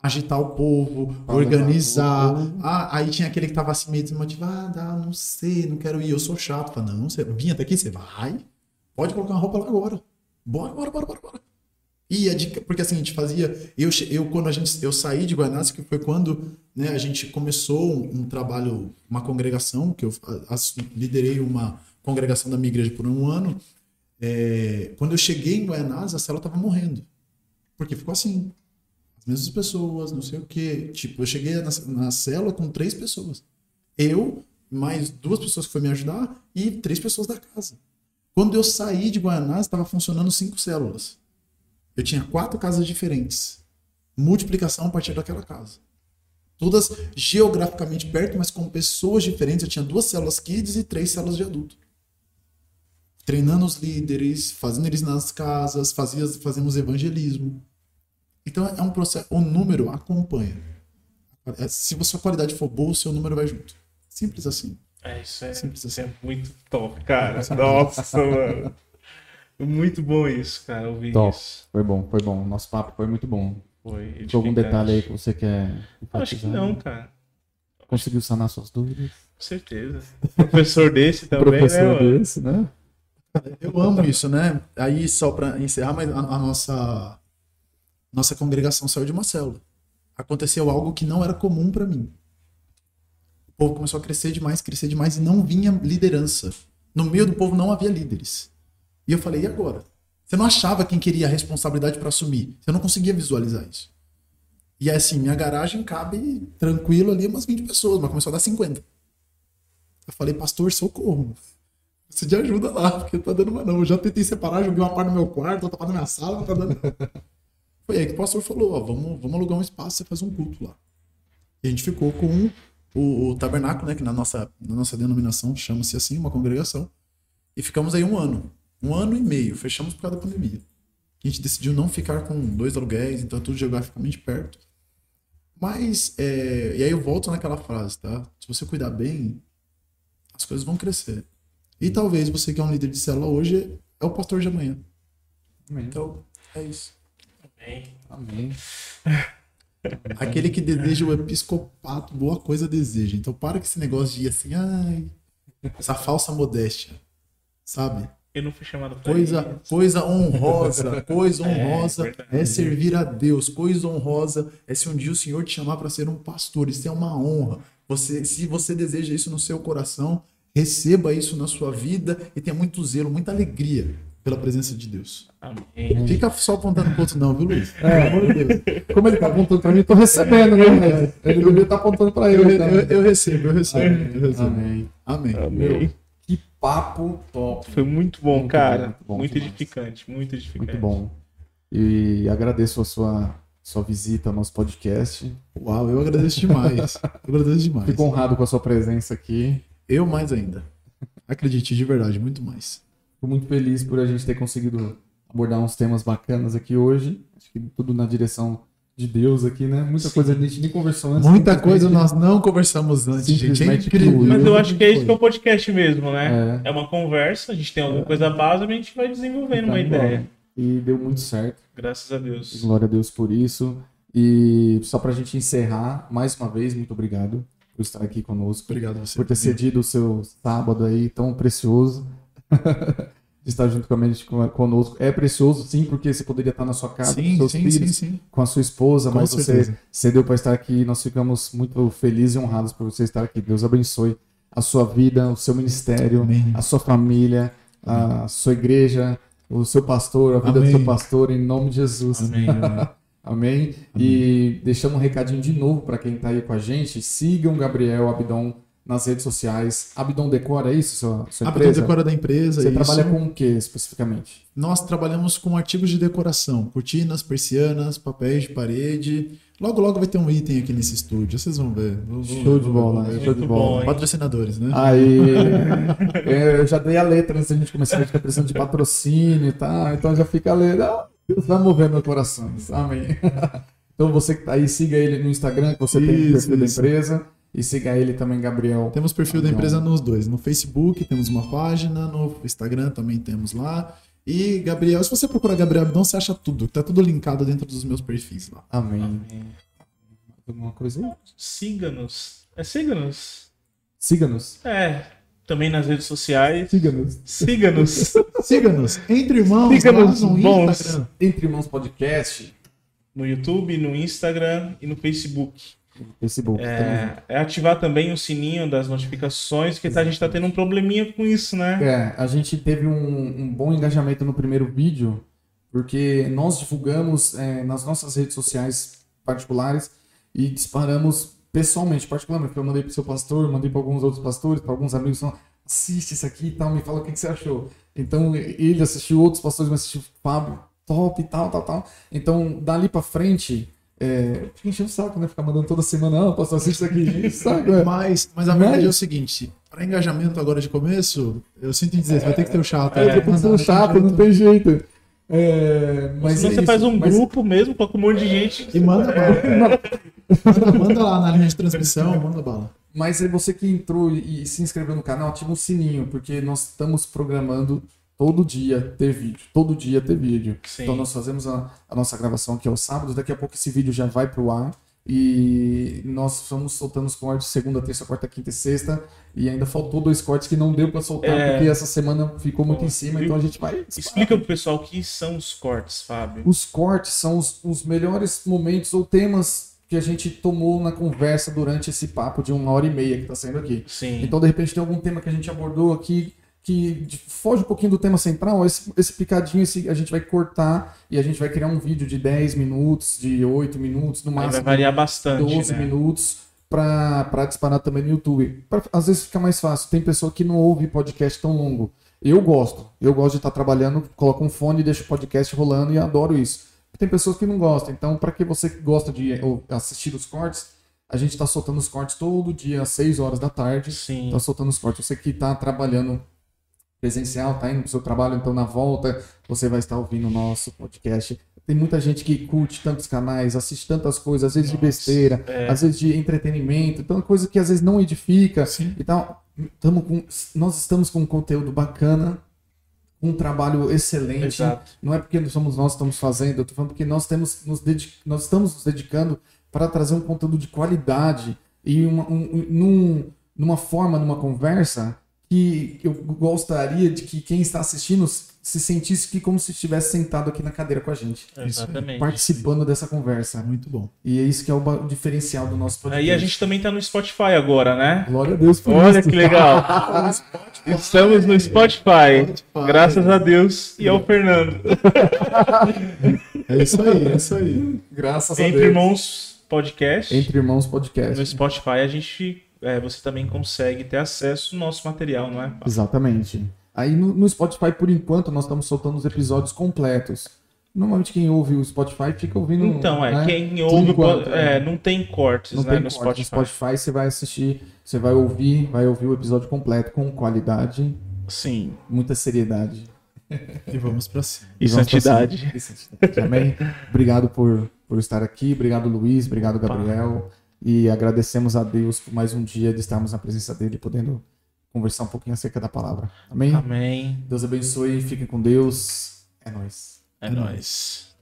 Agitar o povo, Pra organizar. Ah, aí tinha aquele que tava assim meio desmotivado, ah, não sei, não quero ir, eu sou chato. Falei, não, você vinha até aqui, você vai. Pode colocar uma roupa lá agora. Bora, bora, bora, bora, bora. E a dica, porque assim, a gente fazia. Eu, eu quando a gente, eu saí de Guaianás, que foi quando né, a gente começou um, um trabalho, uma congregação, que eu as- liderei uma congregação da minha igreja por um ano. É, quando eu cheguei em Guaianás, a célula tava morrendo. Porque ficou assim. As mesmas pessoas, não sei o quê. Tipo, eu cheguei na, na célula com três pessoas. Eu, mais duas pessoas que foram me ajudar e três pessoas da casa. Quando eu saí de Guaianás, estava funcionando cinco células. Eu tinha quatro casas diferentes. Multiplicação a partir daquela casa. Todas geograficamente perto, mas com pessoas diferentes. Eu tinha duas células kids e três células de adulto. Treinando os líderes, fazendo eles nas casas, fazia, fazemos evangelismo. Então é um processo. O número acompanha. É, Se a sua qualidade for boa, o seu número vai junto. Simples assim. É, isso é, Simples isso é muito top, cara. Nossa, (laughs) mano. Muito bom isso, cara, ouvir Top. isso. Foi bom, foi bom. Nosso papo foi muito bom. Foi Tem algum detalhe aí que você quer Eu Acho que não, cara. Conseguiu sanar suas dúvidas? Com certeza. Professor desse (laughs) também, né, Professor mano? desse, né? Eu amo isso, né? Aí, só para encerrar, mas a, a nossa, nossa congregação saiu de uma célula. Aconteceu algo que não era comum para mim. O povo começou a crescer demais, crescer demais e não vinha liderança. No meio do povo não havia líderes. E eu falei, e agora? Você não achava quem queria a responsabilidade para assumir. Você não conseguia visualizar isso. E é assim, minha garagem cabe tranquilo ali umas 20 pessoas, mas começou a dar 50. Eu falei, pastor, socorro. Você de ajuda lá, porque não tá dando mais não. Eu já tentei separar, joguei uma parte no meu quarto, outra parte na minha sala, não tá dando. (laughs) Foi aí que o pastor falou, ó, vamos, vamos alugar um espaço, você faz um culto lá. E a gente ficou com o, o tabernáculo, né, que na nossa, na nossa denominação chama-se assim, uma congregação. E ficamos aí um ano. Um ano e meio. Fechamos por causa da pandemia. A gente decidiu não ficar com dois aluguéis, então é tudo geograficamente perto. Mas, é, e aí eu volto naquela frase, tá? Se você cuidar bem, as coisas vão crescer. E talvez você que é um líder de célula hoje é o pastor de amanhã. Amém. Então, é isso. Amém. Amém. (laughs) Aquele que deseja o episcopato, boa coisa deseja. Então para com esse negócio de ir assim, ai, essa falsa modéstia, sabe? Eu não fui chamado pra Coisa, isso. coisa honrosa, (laughs) coisa É, honrosa verdade. é, servir a Deus. Coisa honrosa é se um dia o Senhor te chamar para ser um pastor. Isso é uma honra. Você, se você deseja isso no seu coração, receba isso na sua vida e tenha muito zelo, muita alegria pela presença de Deus. Amém. Fica só apontando pro outro, não, viu, Luiz? É. Pelo amor de Deus. Como ele tá apontando pra mim, eu tô recebendo, né? Ele devia estar apontando pra Eu, ele. eu, né? eu recebo, eu recebo. Eu recebo. Amém. Amém. Amém. Que papo top. Foi muito bom, Muito cara. bom, muito bom muito demais. edificante, muito edificante. Muito bom. E agradeço a sua, sua visita ao nosso podcast. Uau, eu agradeço demais. Eu agradeço demais. Fico honrado com a sua presença aqui. Eu mais ainda. Acredite, de verdade, muito mais. Fico muito feliz por a gente ter conseguido abordar uns temas bacanas aqui hoje. Acho que tudo na direção de Deus aqui, né? Muita coisa a gente nem conversou antes. Muita coisa nós não conversamos antes, gente. É Simplesmente incrível. Mas eu acho que é isso que é o podcast mesmo, né? É. É, uma conversa, a gente tem alguma coisa base, mas a gente vai desenvolvendo uma Tá ideia. bom. E deu muito certo. Graças a Deus. Glória a Deus por isso. E só pra gente encerrar, mais uma vez, muito obrigado por estar aqui conosco. Obrigado você. por ter cedido o seu sábado aí tão precioso. (laughs) de estar junto com a gente com- conosco. É precioso, sim, porque você poderia estar na sua casa, com Sim, seus sim, filhos, sim. com a sua esposa, Com mas você certeza. cedeu para estar aqui. Nós ficamos muito felizes e honrados por você estar aqui. Deus abençoe a sua vida, o seu ministério, Amém. a sua família, a sua igreja, o seu pastor, a vida do Amém. seu pastor, em nome de Jesus. Amém. (laughs) Amém? E deixamos um recadinho de novo para quem está aí com a gente. Sigam Gabriel Abdon nas redes sociais. Abdon Decora, é isso, sua, sua A empresa? decora da empresa. Você isso. trabalha com o que especificamente? Nós trabalhamos com artigos de decoração, cortinas, persianas, papéis de parede. Logo, logo vai ter um item aqui nesse estúdio, vocês vão ver. Vão- Show de bola, show de bola. bom? Patrocinadores, né? Aí, (laughs) é, eu já dei a letra antes da gente começar, a gente tá precisando de patrocínio e tal, então já fica a letra. Deus vai mover meu coração. Amém. Então você que tá aí, siga ele no Instagram, que você tem o Isso, perfil da isso. empresa, e siga ele também, Gabriel. Temos perfil da Abdon. empresa nos dois. No Facebook temos uma página, no Instagram também temos lá. E Gabriel, se você procurar Gabriel Abdon, você acha tudo. Tá tudo linkado dentro dos meus perfis lá. Amém. Amém. Alguma coisa aí? Siga-nos. É siga-nos. Siga-nos. É. Também nas redes sociais. Siga-nos. Siga-nos. (laughs) Siga-nos, entre irmãos, Siga-nos, no bons. Instagram. Entre Irmãos Podcast, no YouTube, no Instagram e no Facebook. no Facebook. também. É, é ativar também o sininho das notificações, porque tá- a gente tá tendo um probleminha com isso, né? É, a gente teve um, um bom engajamento no primeiro vídeo, porque nós divulgamos é, nas nossas redes sociais particulares e disparamos pessoalmente, particularmente. Eu mandei pro seu pastor, mandei para alguns outros pastores, para alguns amigos, falaram, assiste isso aqui e tal, me fala o que, que você achou. Então ele assistiu, outros pastores me assistiu, Fábio, top e tal, tal, tal. Então dali para frente, é, fica enchendo o saco, né? Ficar mandando toda semana, ah, pastor, assiste isso aqui, (laughs) saco, é. Mas, mas a verdade Mas- é o seguinte: para engajamento agora de começo, eu sinto em dizer, você vai ter que ter o chato. É, depois Manda- sou chato, não tem jeito. É, mas é você isso. faz um Mas- grupo mesmo, coloca um monte de gente. E manda bala. Manda, manda lá na linha de transmissão, manda bala. Mas é você que entrou e se inscreveu no canal, ativa o sininho, porque nós estamos programando todo dia ter vídeo. Todo dia ter vídeo. Sim. Então nós fazemos a, a nossa gravação aqui aos sábados, daqui a pouco esse vídeo já vai pro ar. E nós vamos soltando os cortes segunda, terça, quarta, quinta e sexta. E ainda faltou dois cortes que não deu pra soltar, É. porque essa semana ficou muito em cima, então a gente vai. Explica pro pessoal o que são os cortes, Fábio. Os cortes são os, os melhores momentos ou temas que a gente tomou na conversa durante esse papo de uma hora e meia que tá saindo aqui. Sim. Então, de repente, tem algum tema que a gente abordou aqui que foge um pouquinho do tema central, esse, esse picadinho esse, a gente vai cortar e a gente vai criar um vídeo de 10 minutos, de 8 minutos, no Aí vai máximo variar bastante, 12 né? minutos pra disparar também no YouTube. Pra- às vezes fica mais fácil. Tem pessoa que não ouve podcast tão longo. Eu gosto. Eu gosto de estar trabalhando, coloco um fone e deixo o podcast rolando e adoro isso. Tem pessoas que não gostam. Então, para que você que gosta de assistir os cortes, a gente está soltando os cortes todo dia às 6 horas da tarde. Sim. Tá soltando os cortes. Você que tá trabalhando presencial, tá indo pro seu trabalho, então na volta você vai estar ouvindo o nosso podcast. Tem muita gente que curte tantos canais, assiste tantas coisas, às vezes de Nossa, besteira, é. às vezes de entretenimento, então coisa que às vezes não edifica. Sim. Então, tamo com, nós estamos com um conteúdo bacana, um trabalho excelente. Exato. Não é porque somos nós que estamos fazendo, eu tô falando porque nós temos nos dedi- nós estamos nos dedicando para trazer um conteúdo de qualidade e uma, um- um- num- numa forma, numa conversa que eu gostaria de que quem está assistindo se sentisse que como se estivesse sentado aqui na cadeira com a gente, Exatamente. participando dessa conversa. Muito bom. E é isso que é o diferencial do nosso podcast. Aí a gente também tá no Spotify agora, né? Glória a Deus por Olha isso. que legal. (laughs) Estamos no Spotify. Graças a Deus e ao Fernando. (laughs) É isso aí, é isso aí. Graças a Entre Deus. Irmãos Podcast. Entre Irmãos Podcast. No Spotify a gente. é, você também consegue ter acesso ao nosso material, não é? Exatamente. Aí no, no Spotify, por enquanto, nós estamos soltando os episódios completos. Normalmente quem ouve o Spotify fica ouvindo. Então, é, né? quem ouve. enquanto, é, é. não tem cortes Não né, tem no corte. Spotify. No Spotify você vai assistir, você vai ouvir, vai ouvir o episódio completo com qualidade, Sim. muita seriedade. (laughs) E vamos pra cima. E pra santidade. cima. E santidade. Amém? obrigado por, por estar aqui, obrigado Luiz, obrigado Gabriel. E agradecemos a Deus por mais um dia de estarmos na presença dele, podendo conversar um pouquinho acerca da palavra. Amém? Amém. Deus abençoe, fiquem com Deus. É nóis. É nóis.